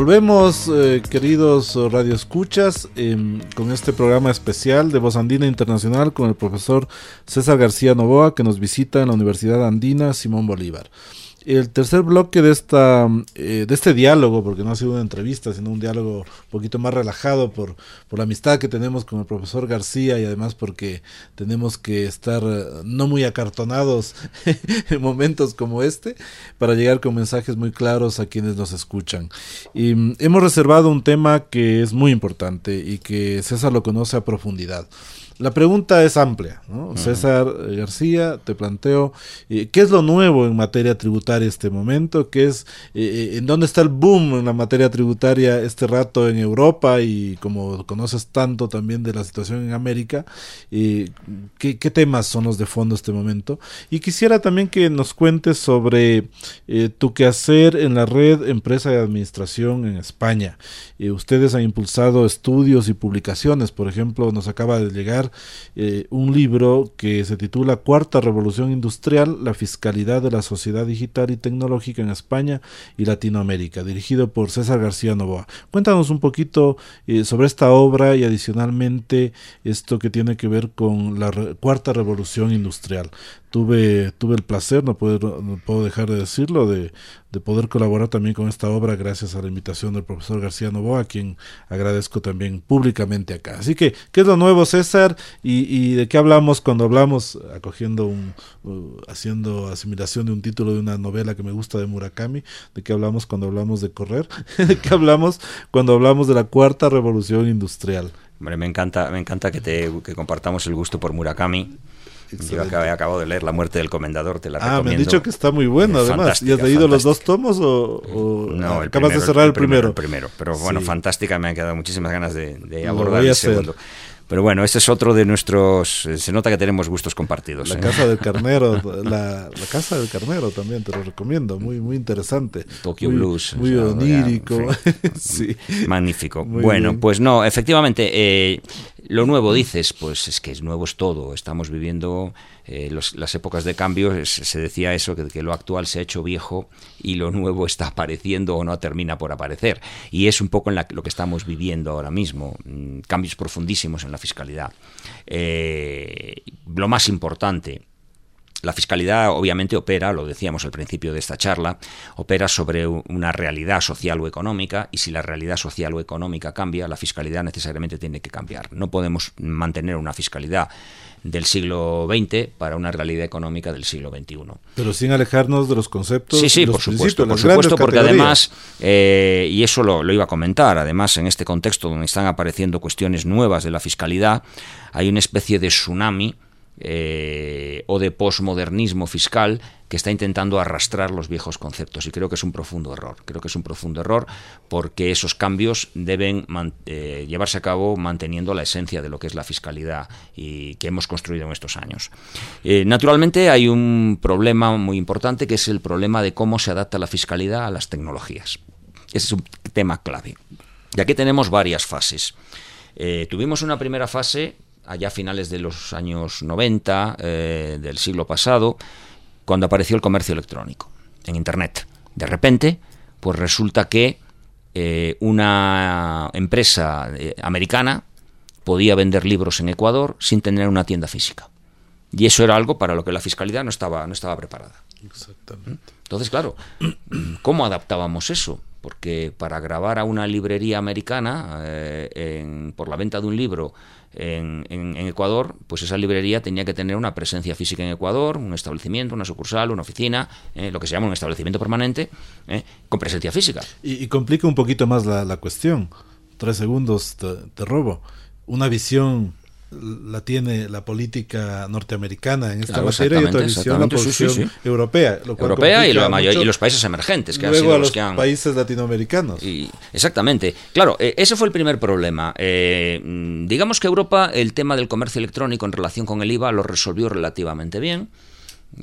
Volvemos, eh, queridos radioescuchas, em, con este programa especial de Voz Andina Internacional con el profesor César García Novoa, que nos visita en la Universidad Andina Simón Bolívar. El tercer bloque de esta eh, de este diálogo, porque no ha sido una entrevista, sino un diálogo un poquito más relajado por, por la amistad que tenemos con el profesor García y además porque tenemos que estar eh, no muy acartonados en momentos como este para llegar con mensajes muy claros a quienes nos escuchan. Y mm, hemos reservado un tema que es muy importante y que César lo conoce a profundidad. La pregunta es amplia, ¿no? César eh, García, te planteo, eh, ¿qué es lo nuevo en materia tributaria este momento? ¿Qué es, eh, en dónde está el boom en la materia tributaria este rato en Europa y como conoces tanto también de la situación en América, ¿qué, qué, temas son los de fondo este momento? Y quisiera también que nos cuentes sobre tu quehacer en la red Empresa de Administración en España. ustedes han impulsado estudios y publicaciones, por ejemplo, nos acaba de llegar eh, un libro que se titula Cuarta Revolución Industrial, la fiscalidad de la sociedad digital y tecnológica en España y Latinoamérica, dirigido por César García Novoa. Cuéntanos un poquito eh, sobre esta obra y adicionalmente esto que tiene que ver con la Cuarta Revolución Industrial tuve, tuve el placer, no puedo, no puedo dejar de decirlo, de, de, poder colaborar también con esta obra gracias a la invitación del profesor García Novoa, a quien agradezco también públicamente acá. Así que, ¿qué es lo nuevo, César? ¿Y, y de qué hablamos cuando hablamos, acogiendo un, uh, haciendo asimilación de un título de una novela que me gusta de Murakami? ¿De qué hablamos cuando hablamos de correr? ¿De qué hablamos cuando hablamos de la cuarta revolución industrial? Hombre, me encanta, me encanta que, te, que compartamos el gusto por Murakami. Yo acabo, de leer La muerte del comendador, te la ah, recomiendo. me han dicho que está muy bueno, además. ¿Y has leído los dos tomos o, o no, acabas primero, de cerrar el, primero, primero? El primero, pero bueno, sí. fantástica, me han quedado muchísimas ganas de, de abordar el segundo. Pero bueno, este es otro de nuestros. Se nota que tenemos gustos compartidos. La ¿eh? Casa del Carnero, la, la, Casa del Carnero también te lo recomiendo, muy muy interesante. Tokyo muy, Blues. Muy sea, onírico. Sí. Magnífico. Muy bueno, bien. pues no, efectivamente, eh, lo nuevo dices, pues es que es nuevo es todo. Estamos viviendo eh, los, las épocas de cambio, se, decía eso, que, que, lo actual se ha hecho viejo y lo nuevo está apareciendo o no termina por aparecer. Y es un poco en la, lo que estamos viviendo ahora mismo, mm, cambios profundísimos en la fiscalidad. Eh, lo más importante, la fiscalidad obviamente opera, lo decíamos al principio de esta charla, opera sobre una realidad social o económica y si la realidad social o económica cambia, la fiscalidad necesariamente tiene que cambiar. No podemos mantener una fiscalidad del siglo XX para una realidad económica del siglo XXI. Pero sin alejarnos de los conceptos. Sí, sí, los por supuesto, por supuesto, porque además, eh, y eso lo, lo, iba a comentar, además en este contexto donde están apareciendo cuestiones nuevas de la fiscalidad, hay una especie de tsunami eh, o de posmodernismo fiscal que está intentando arrastrar los viejos conceptos y creo que es un profundo error. Creo que es un profundo error porque esos cambios deben eh, llevarse a cabo manteniendo la esencia de lo que es la fiscalidad y que hemos construido en estos años. Eh, naturalmente hay un problema muy importante que es el problema de cómo se adapta la fiscalidad a las tecnologías. Ese es un tema clave. Y aquí tenemos varias fases. Tuvimos una primera fase allá a finales de los años 90 eh, del siglo pasado, cuando apareció el comercio electrónico en Internet. De repente, pues resulta que eh, una empresa eh, americana podía vender libros en Ecuador sin tener una tienda física. Y eso era algo para lo que la fiscalidad no estaba, no estaba preparada. Exactamente. Entonces, claro, ¿cómo adaptábamos eso? Porque para grabar a una librería americana eh, en, por la venta de un libro en, en, en, Ecuador, pues esa librería tenía que tener una presencia física en Ecuador, un establecimiento, una sucursal, una oficina, eh, lo que se llama un establecimiento permanente, eh, con presencia física. Y, complica un poquito más la, la cuestión. Tres segundos te, te robo. Una visión la tiene la política norteamericana en esta materia y otra visión la posición europea. europea y, y, los países emergentes, que han sido los, que han... países latinoamericanos. Y, exactamente. Claro, eh, ese fue el primer problema. Eh, digamos que Europa el tema del comercio electrónico en relación con el IVA lo resolvió relativamente bien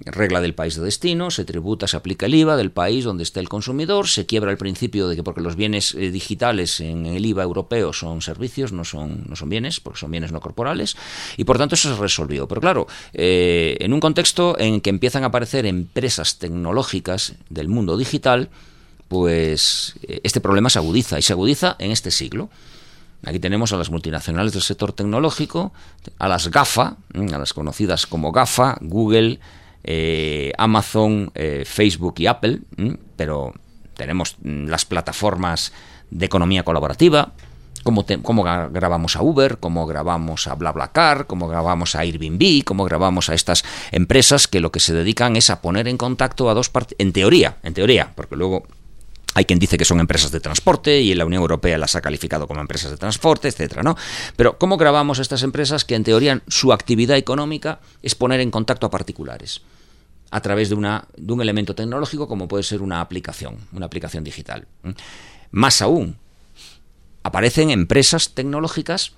regla del país de destino, se tributa, se aplica el IVA del país donde está el consumidor, se quiebra el principio de que porque los bienes eh, digitales en el IVA europeo son servicios, no son, no son bienes, porque son bienes no corporales, y por tanto eso se resolvió. Pero claro, eh, en un contexto en que empiezan a aparecer empresas tecnológicas del mundo digital, pues eh, este problema se agudiza, y se agudiza en este siglo. Aquí tenemos a las multinacionales del sector tecnológico, a las GAFA, a las conocidas como GAFA, Google, eh, Amazon, eh, Facebook y Apple, pero tenemos mm, las plataformas de economía colaborativa, cómo, grabamos a Uber, cómo grabamos a BlaBlaCar, cómo grabamos a Airbnb, cómo grabamos a estas empresas que lo que se dedican es a poner en contacto a dos partes, en teoría, en teoría, porque luego hay quien dice que son empresas de transporte y la Unión Europea las ha calificado como empresas de transporte, etcétera, ¿no? Pero ¿cómo grabamos estas empresas que en teoría su actividad económica es poner en contacto a particulares? a través de, una, de un elemento tecnológico como puede ser una aplicación, una aplicación digital. Más aún, aparecen empresas tecnológicas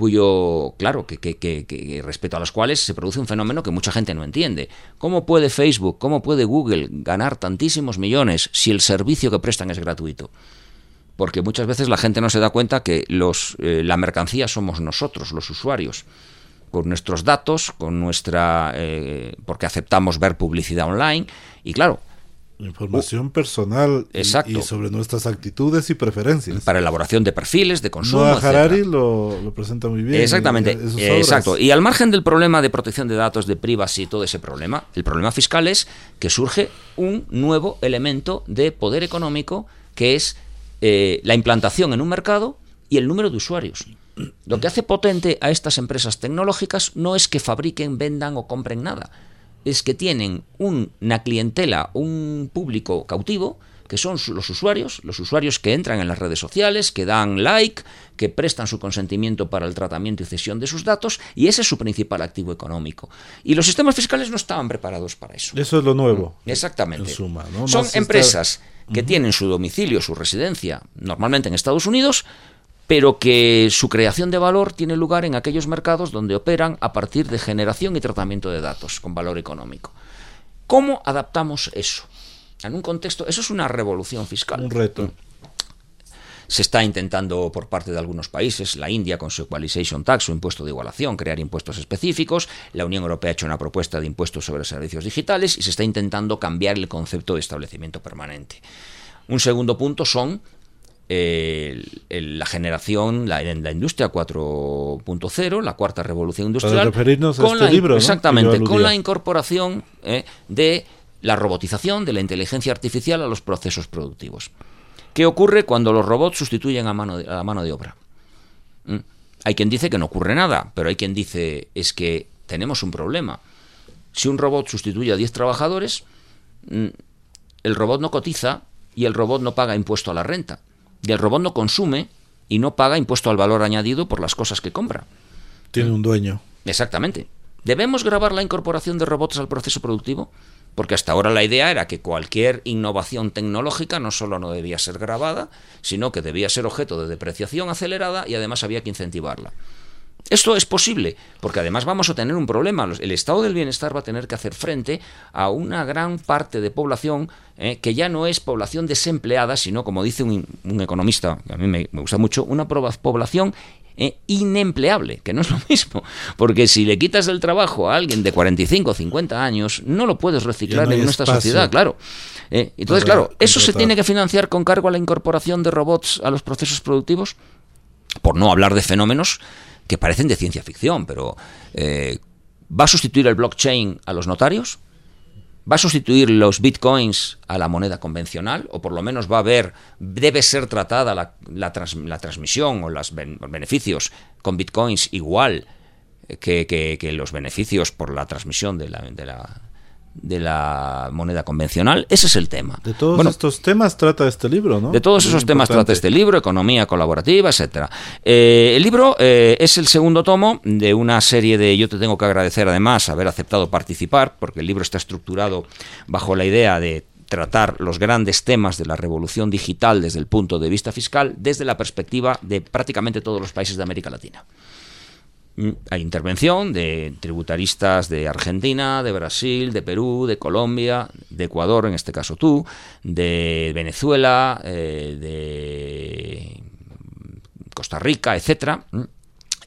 cuyo, claro, que, que, que, respecto a las cuales se produce un fenómeno que mucha gente no entiende. ¿Cómo puede Facebook, cómo puede Google ganar tantísimos millones si el servicio que prestan es gratuito? Porque muchas veces la gente no se da cuenta que los, eh, la mercancía somos nosotros, los usuarios con nuestros datos, con nuestra eh, porque aceptamos ver publicidad online y claro, información personal y, sobre nuestras actitudes y preferencias. Para elaboración de perfiles, de consumo. Noah Harari lo, presenta muy bien. Exactamente. exacto. Y al margen del problema de protección de datos, de privacy y todo ese problema, el problema fiscal es que surge un nuevo elemento de poder económico que es eh, la implantación en un mercado y el número de usuarios. Lo que hace potente a estas empresas tecnológicas no es que fabriquen, vendan o compren nada, es que tienen una clientela, un público cautivo, que son los usuarios, los usuarios que entran en las redes sociales, que dan like, que prestan su consentimiento para el tratamiento y cesión de sus datos, y ese es su principal activo económico. Y los sistemas fiscales no estaban preparados para eso. Eso es lo nuevo. Exactamente. Son empresas que tienen su domicilio, su residencia, normalmente en Estados Unidos, pero que su creación de valor tiene lugar en aquellos mercados donde operan a partir de generación y tratamiento de datos con valor económico. ¿Cómo adaptamos eso? En un contexto, eso es una revolución fiscal. Un reto. Se está intentando por parte de algunos países, la India con su Equalization Tax, su impuesto de igualación, crear impuestos específicos, la Unión Europea ha hecho una propuesta de impuestos sobre servicios digitales y se está intentando cambiar el concepto de establecimiento permanente. Un segundo punto son la generación la, en la industria 4.0, la cuarta revolución industrial. con este libro, Exactamente, con la incorporación eh, de la robotización, de la inteligencia artificial a los procesos productivos. ¿Qué ocurre cuando los robots sustituyen a, mano a la mano de obra? ¿Mm? Hay quien dice que no ocurre nada, pero hay quien dice es que tenemos un problema. Si un robot sustituye a 10 trabajadores, mm, el robot no cotiza y el robot no paga impuesto a la renta. Y el robot no consume y no paga impuesto al valor añadido por las cosas que compra. Tiene un dueño. Exactamente. ¿Debemos grabar la incorporación de robots al proceso productivo? Porque hasta ahora la idea era que cualquier innovación tecnológica no solo no debía ser grabada, sino que debía ser objeto de depreciación acelerada y además había que incentivarla. Esto es posible, porque además vamos a tener un problema. El estado del bienestar va a tener que hacer frente a una gran parte de población eh, que ya no es población desempleada, sino, como dice un, economista, que a mí me, gusta mucho, una población eh, inempleable, que no es lo mismo. Porque si le quitas el trabajo a alguien de 45 o 50 años, no lo puedes reciclar en nuestra sociedad, claro. Eh, entonces, claro, ¿eso se tiene que financiar con cargo a la incorporación de robots a los procesos productivos? Por no hablar de fenómenos que parecen de ciencia ficción, pero eh, ¿va a sustituir el blockchain a los notarios? ¿Va a sustituir los bitcoins a la moneda convencional? ¿O por lo menos va a haber, debe ser tratada la, la, transmisión o los beneficios con bitcoins igual que, que, los beneficios por la transmisión la, de la de la moneda convencional. Ese es el tema. De todos estos temas trata este libro, ¿no? De todos esos temas trata este libro, economía colaborativa, etcétera. Eh, el libro eh, es el segundo tomo de una serie de. Yo te tengo que agradecer además haber aceptado participar, porque el libro está estructurado bajo la idea de tratar los grandes temas de la revolución digital desde el punto de vista fiscal, desde la perspectiva de prácticamente todos los países de América Latina. Mm, hay intervención de tributaristas de Argentina, de Brasil, de Perú, de Colombia, de Ecuador, en este caso tú, de Venezuela, eh, de Costa Rica, etcétera. Mm.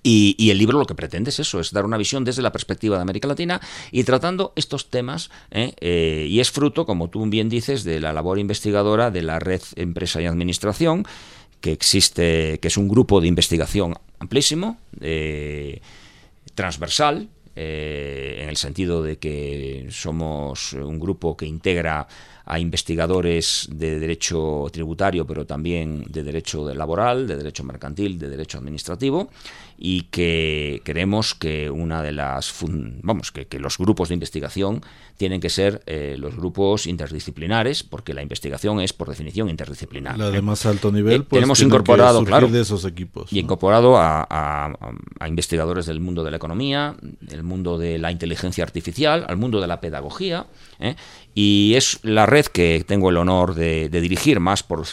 Y, el libro lo que pretende es eso, es dar una visión desde la perspectiva de América Latina y tratando estos temas. ¿eh? Eh, y es fruto, como tú bien dices, de la labor investigadora de la Red Empresa y Administración, que existe, que es un grupo de investigación amplísimo, eh, transversal, eh, en el sentido de que somos un grupo que integra a investigadores de derecho tributario, pero también de derecho laboral, de derecho mercantil, de derecho administrativo, y que creemos que una de las vamos que, los grupos de investigación tienen que ser eh, los grupos interdisciplinares, porque la investigación es por definición interdisciplinar. La de más alto nivel, eh, pues, tenemos incorporado, claro, de esos equipos, y incorporado a, investigadores del mundo de la economía, del mundo de la inteligencia artificial, al mundo de la pedagogía, ¿eh? y es la red que tengo el honor de, dirigir más por,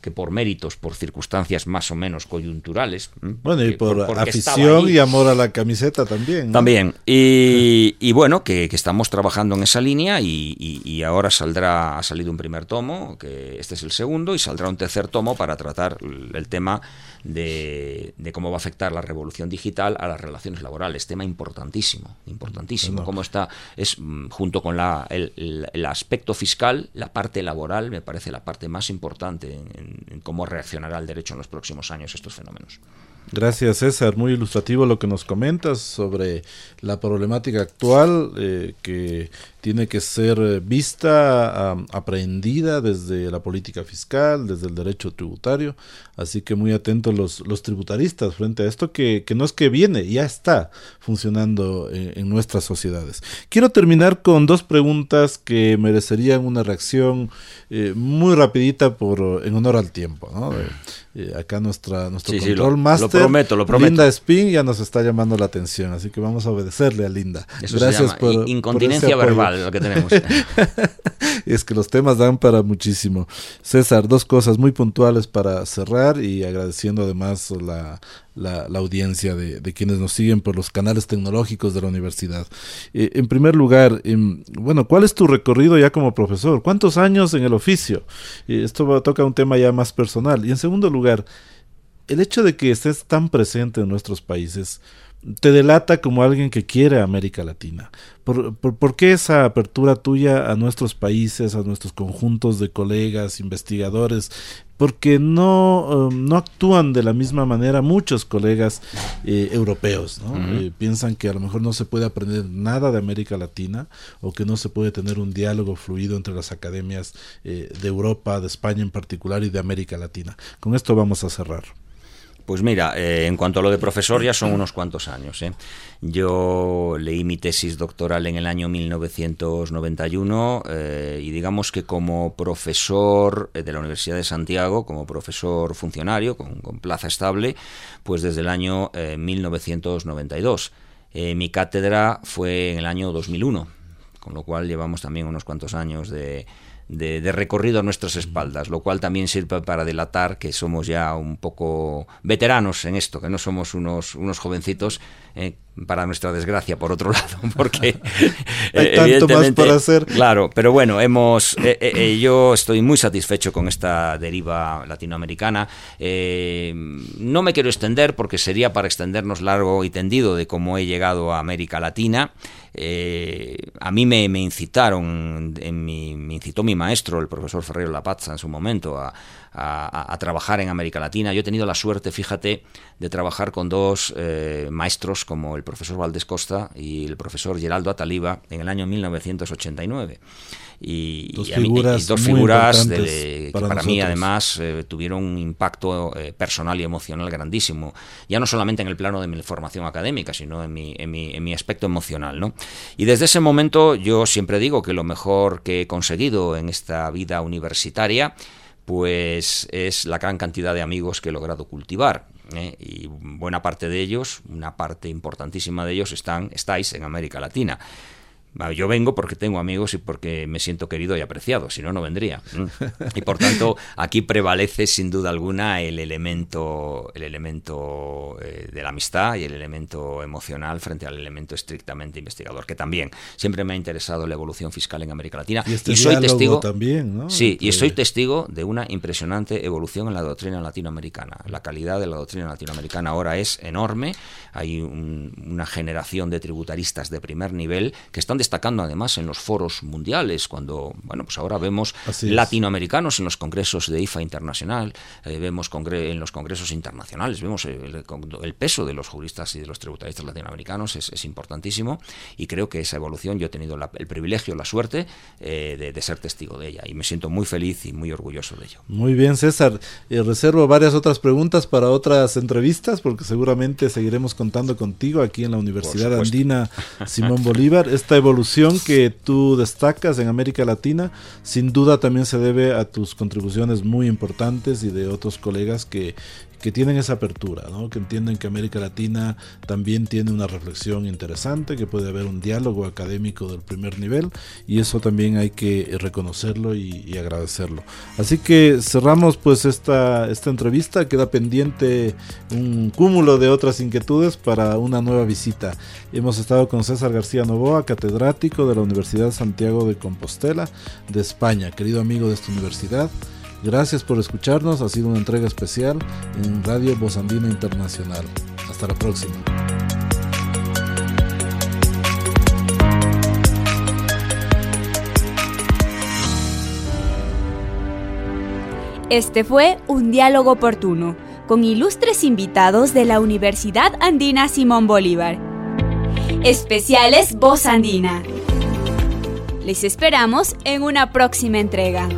que por méritos, por circunstancias más o menos coyunturales. Bueno, y por, afición y amor a la camiseta también. También. Y, bueno, que, estamos trabajando en esa línea y, ahora saldrá, ha salido un primer tomo, que este es el segundo, y saldrá un tercer tomo para tratar el tema de, cómo va a afectar la revolución digital a las relaciones laborales. Tema importantísimo, importantísimo. Cómo está, es mm, junto con la, el, aspecto fiscal, la parte laboral me parece la parte más importante en, cómo reaccionará el derecho en los próximos años estos fenómenos. Gracias César, muy ilustrativo lo que nos comentas sobre la problemática actual eh, que tiene que ser eh, vista, aprendida desde la política fiscal, desde el derecho tributario. Así que muy atentos los, los tributaristas frente a esto que, que, no es que viene, ya está funcionando en, nuestras sociedades. Quiero terminar con dos preguntas que merecerían una reacción eh, muy rapidita por, en honor al tiempo. ¿no? Eh, acá nuestra, nuestro control master, lo prometo, lo prometo. Linda Spin ya nos está llamando la atención, así que vamos a obedecerle a Linda. Gracias por incontinencia verbal lo que tenemos. es que los temas dan para muchísimo. César, dos cosas muy puntuales para cerrar y agradeciendo además la, la, audiencia de, quienes nos siguen por los canales tecnológicos de la universidad. Eh, en primer lugar, em, bueno, ¿cuál es tu recorrido ya como profesor? ¿Cuántos años en el oficio? Eh, esto toca un tema ya más personal. Y en segundo lugar, el hecho de que estés tan presente en nuestros países, te delata como alguien que quiere América Latina. ¿Por, por, qué esa apertura tuya a nuestros países, a nuestros conjuntos de colegas, investigadores? Porque no, um, no actúan de la misma manera muchos colegas eh, europeos. ¿no? Eh, piensan que a lo mejor no se puede aprender nada de América Latina o que no se puede tener un diálogo fluido entre las academias eh, de Europa, de España en particular y de América Latina. Con esto vamos a cerrar. Pues mira, eh, en cuanto a lo de profesor, ya son unos cuantos años. ¿eh? Yo leí mi tesis doctoral en el año 1991 eh, y digamos que como profesor de la Universidad de Santiago, como profesor funcionario con, plaza estable, pues desde el año 1992. mi cátedra fue en el año 2001, con lo cual llevamos también unos cuantos años de, de, recorrido a nuestras espaldas, lo cual también sirve para delatar que somos ya un poco veteranos en esto, que no somos unos, unos jovencitos, eh, para nuestra desgracia, por otro lado, porque hay tanto más por hacer. Claro, pero bueno, hemos, eh, eh, yo estoy muy satisfecho con esta deriva latinoamericana. no me quiero extender porque sería para extendernos largo y tendido de cómo he llegado a América Latina. a mí me, incitaron, en mi, me incitó mi maestro, el profesor Ferrero Lapazza, en su momento, a, a, trabajar en América Latina. Yo he tenido la suerte, fíjate, de trabajar con dos eh, maestros como el profesor Valdés Costa y el profesor Geraldo Ataliba en el año 1989. y, dos y, mí, figuras, y dos figuras de, para, que para mí además eh, tuvieron un impacto eh, personal y emocional grandísimo, ya no solamente en el plano de mi formación académica, sino en mi, en mi, en mi aspecto emocional. ¿no? Y desde ese momento yo siempre digo que lo mejor que he conseguido en esta vida universitaria pues es la gran cantidad de amigos que he logrado cultivar. ¿eh? Y buena parte de ellos, una parte importantísima de ellos, están, estáis en América Latina. Yo vengo porque tengo amigos y porque me siento querido y apreciado, si no, no vendría. Y por tanto, aquí prevalece sin duda alguna el elemento, el elemento eh, de la amistad y el elemento emocional frente al elemento estrictamente investigador, que también siempre me ha interesado la evolución fiscal en América Latina. Y, este soy testigo también, ¿no? Sí, y soy testigo de una impresionante evolución en la doctrina latinoamericana. La calidad de la doctrina latinoamericana ahora es enorme. Hay una generación de tributaristas de primer nivel que están destacando además en los foros mundiales, cuando, bueno, pues ahora vemos latinoamericanos en los congresos de IFA internacional, eh, vemos en los congresos internacionales, vemos el, peso de los juristas y de los tributaristas latinoamericanos es, importantísimo y creo que esa evolución yo he tenido el privilegio, la suerte eh, de, ser testigo de ella y me siento muy feliz y muy orgulloso de ello. Muy bien, César. Eh, reservo varias otras preguntas para otras entrevistas porque seguramente seguiremos contando contigo aquí en la Universidad Andina Simón Bolívar. Esta evolución evolución que tú destacas en América Latina, sin duda también se debe a tus contribuciones muy importantes y de otros colegas que, que tienen esa apertura, ¿no? que entienden que América Latina también tiene una reflexión interesante, que puede haber un diálogo académico del primer nivel y eso también hay que reconocerlo y, agradecerlo. Así que cerramos pues esta, esta entrevista, queda pendiente un cúmulo de otras inquietudes para una nueva visita. Hemos estado con César García Novoa, catedrático de la Universidad Santiago de Compostela de España, querido amigo de esta universidad. Gracias por escucharnos, ha sido una entrega especial en Radio Bozandina Internacional. Hasta la próxima. Este fue un diálogo oportuno con ilustres invitados de la Universidad Andina Simón Bolívar. Especiales Voz Andina. Les esperamos en una próxima entrega.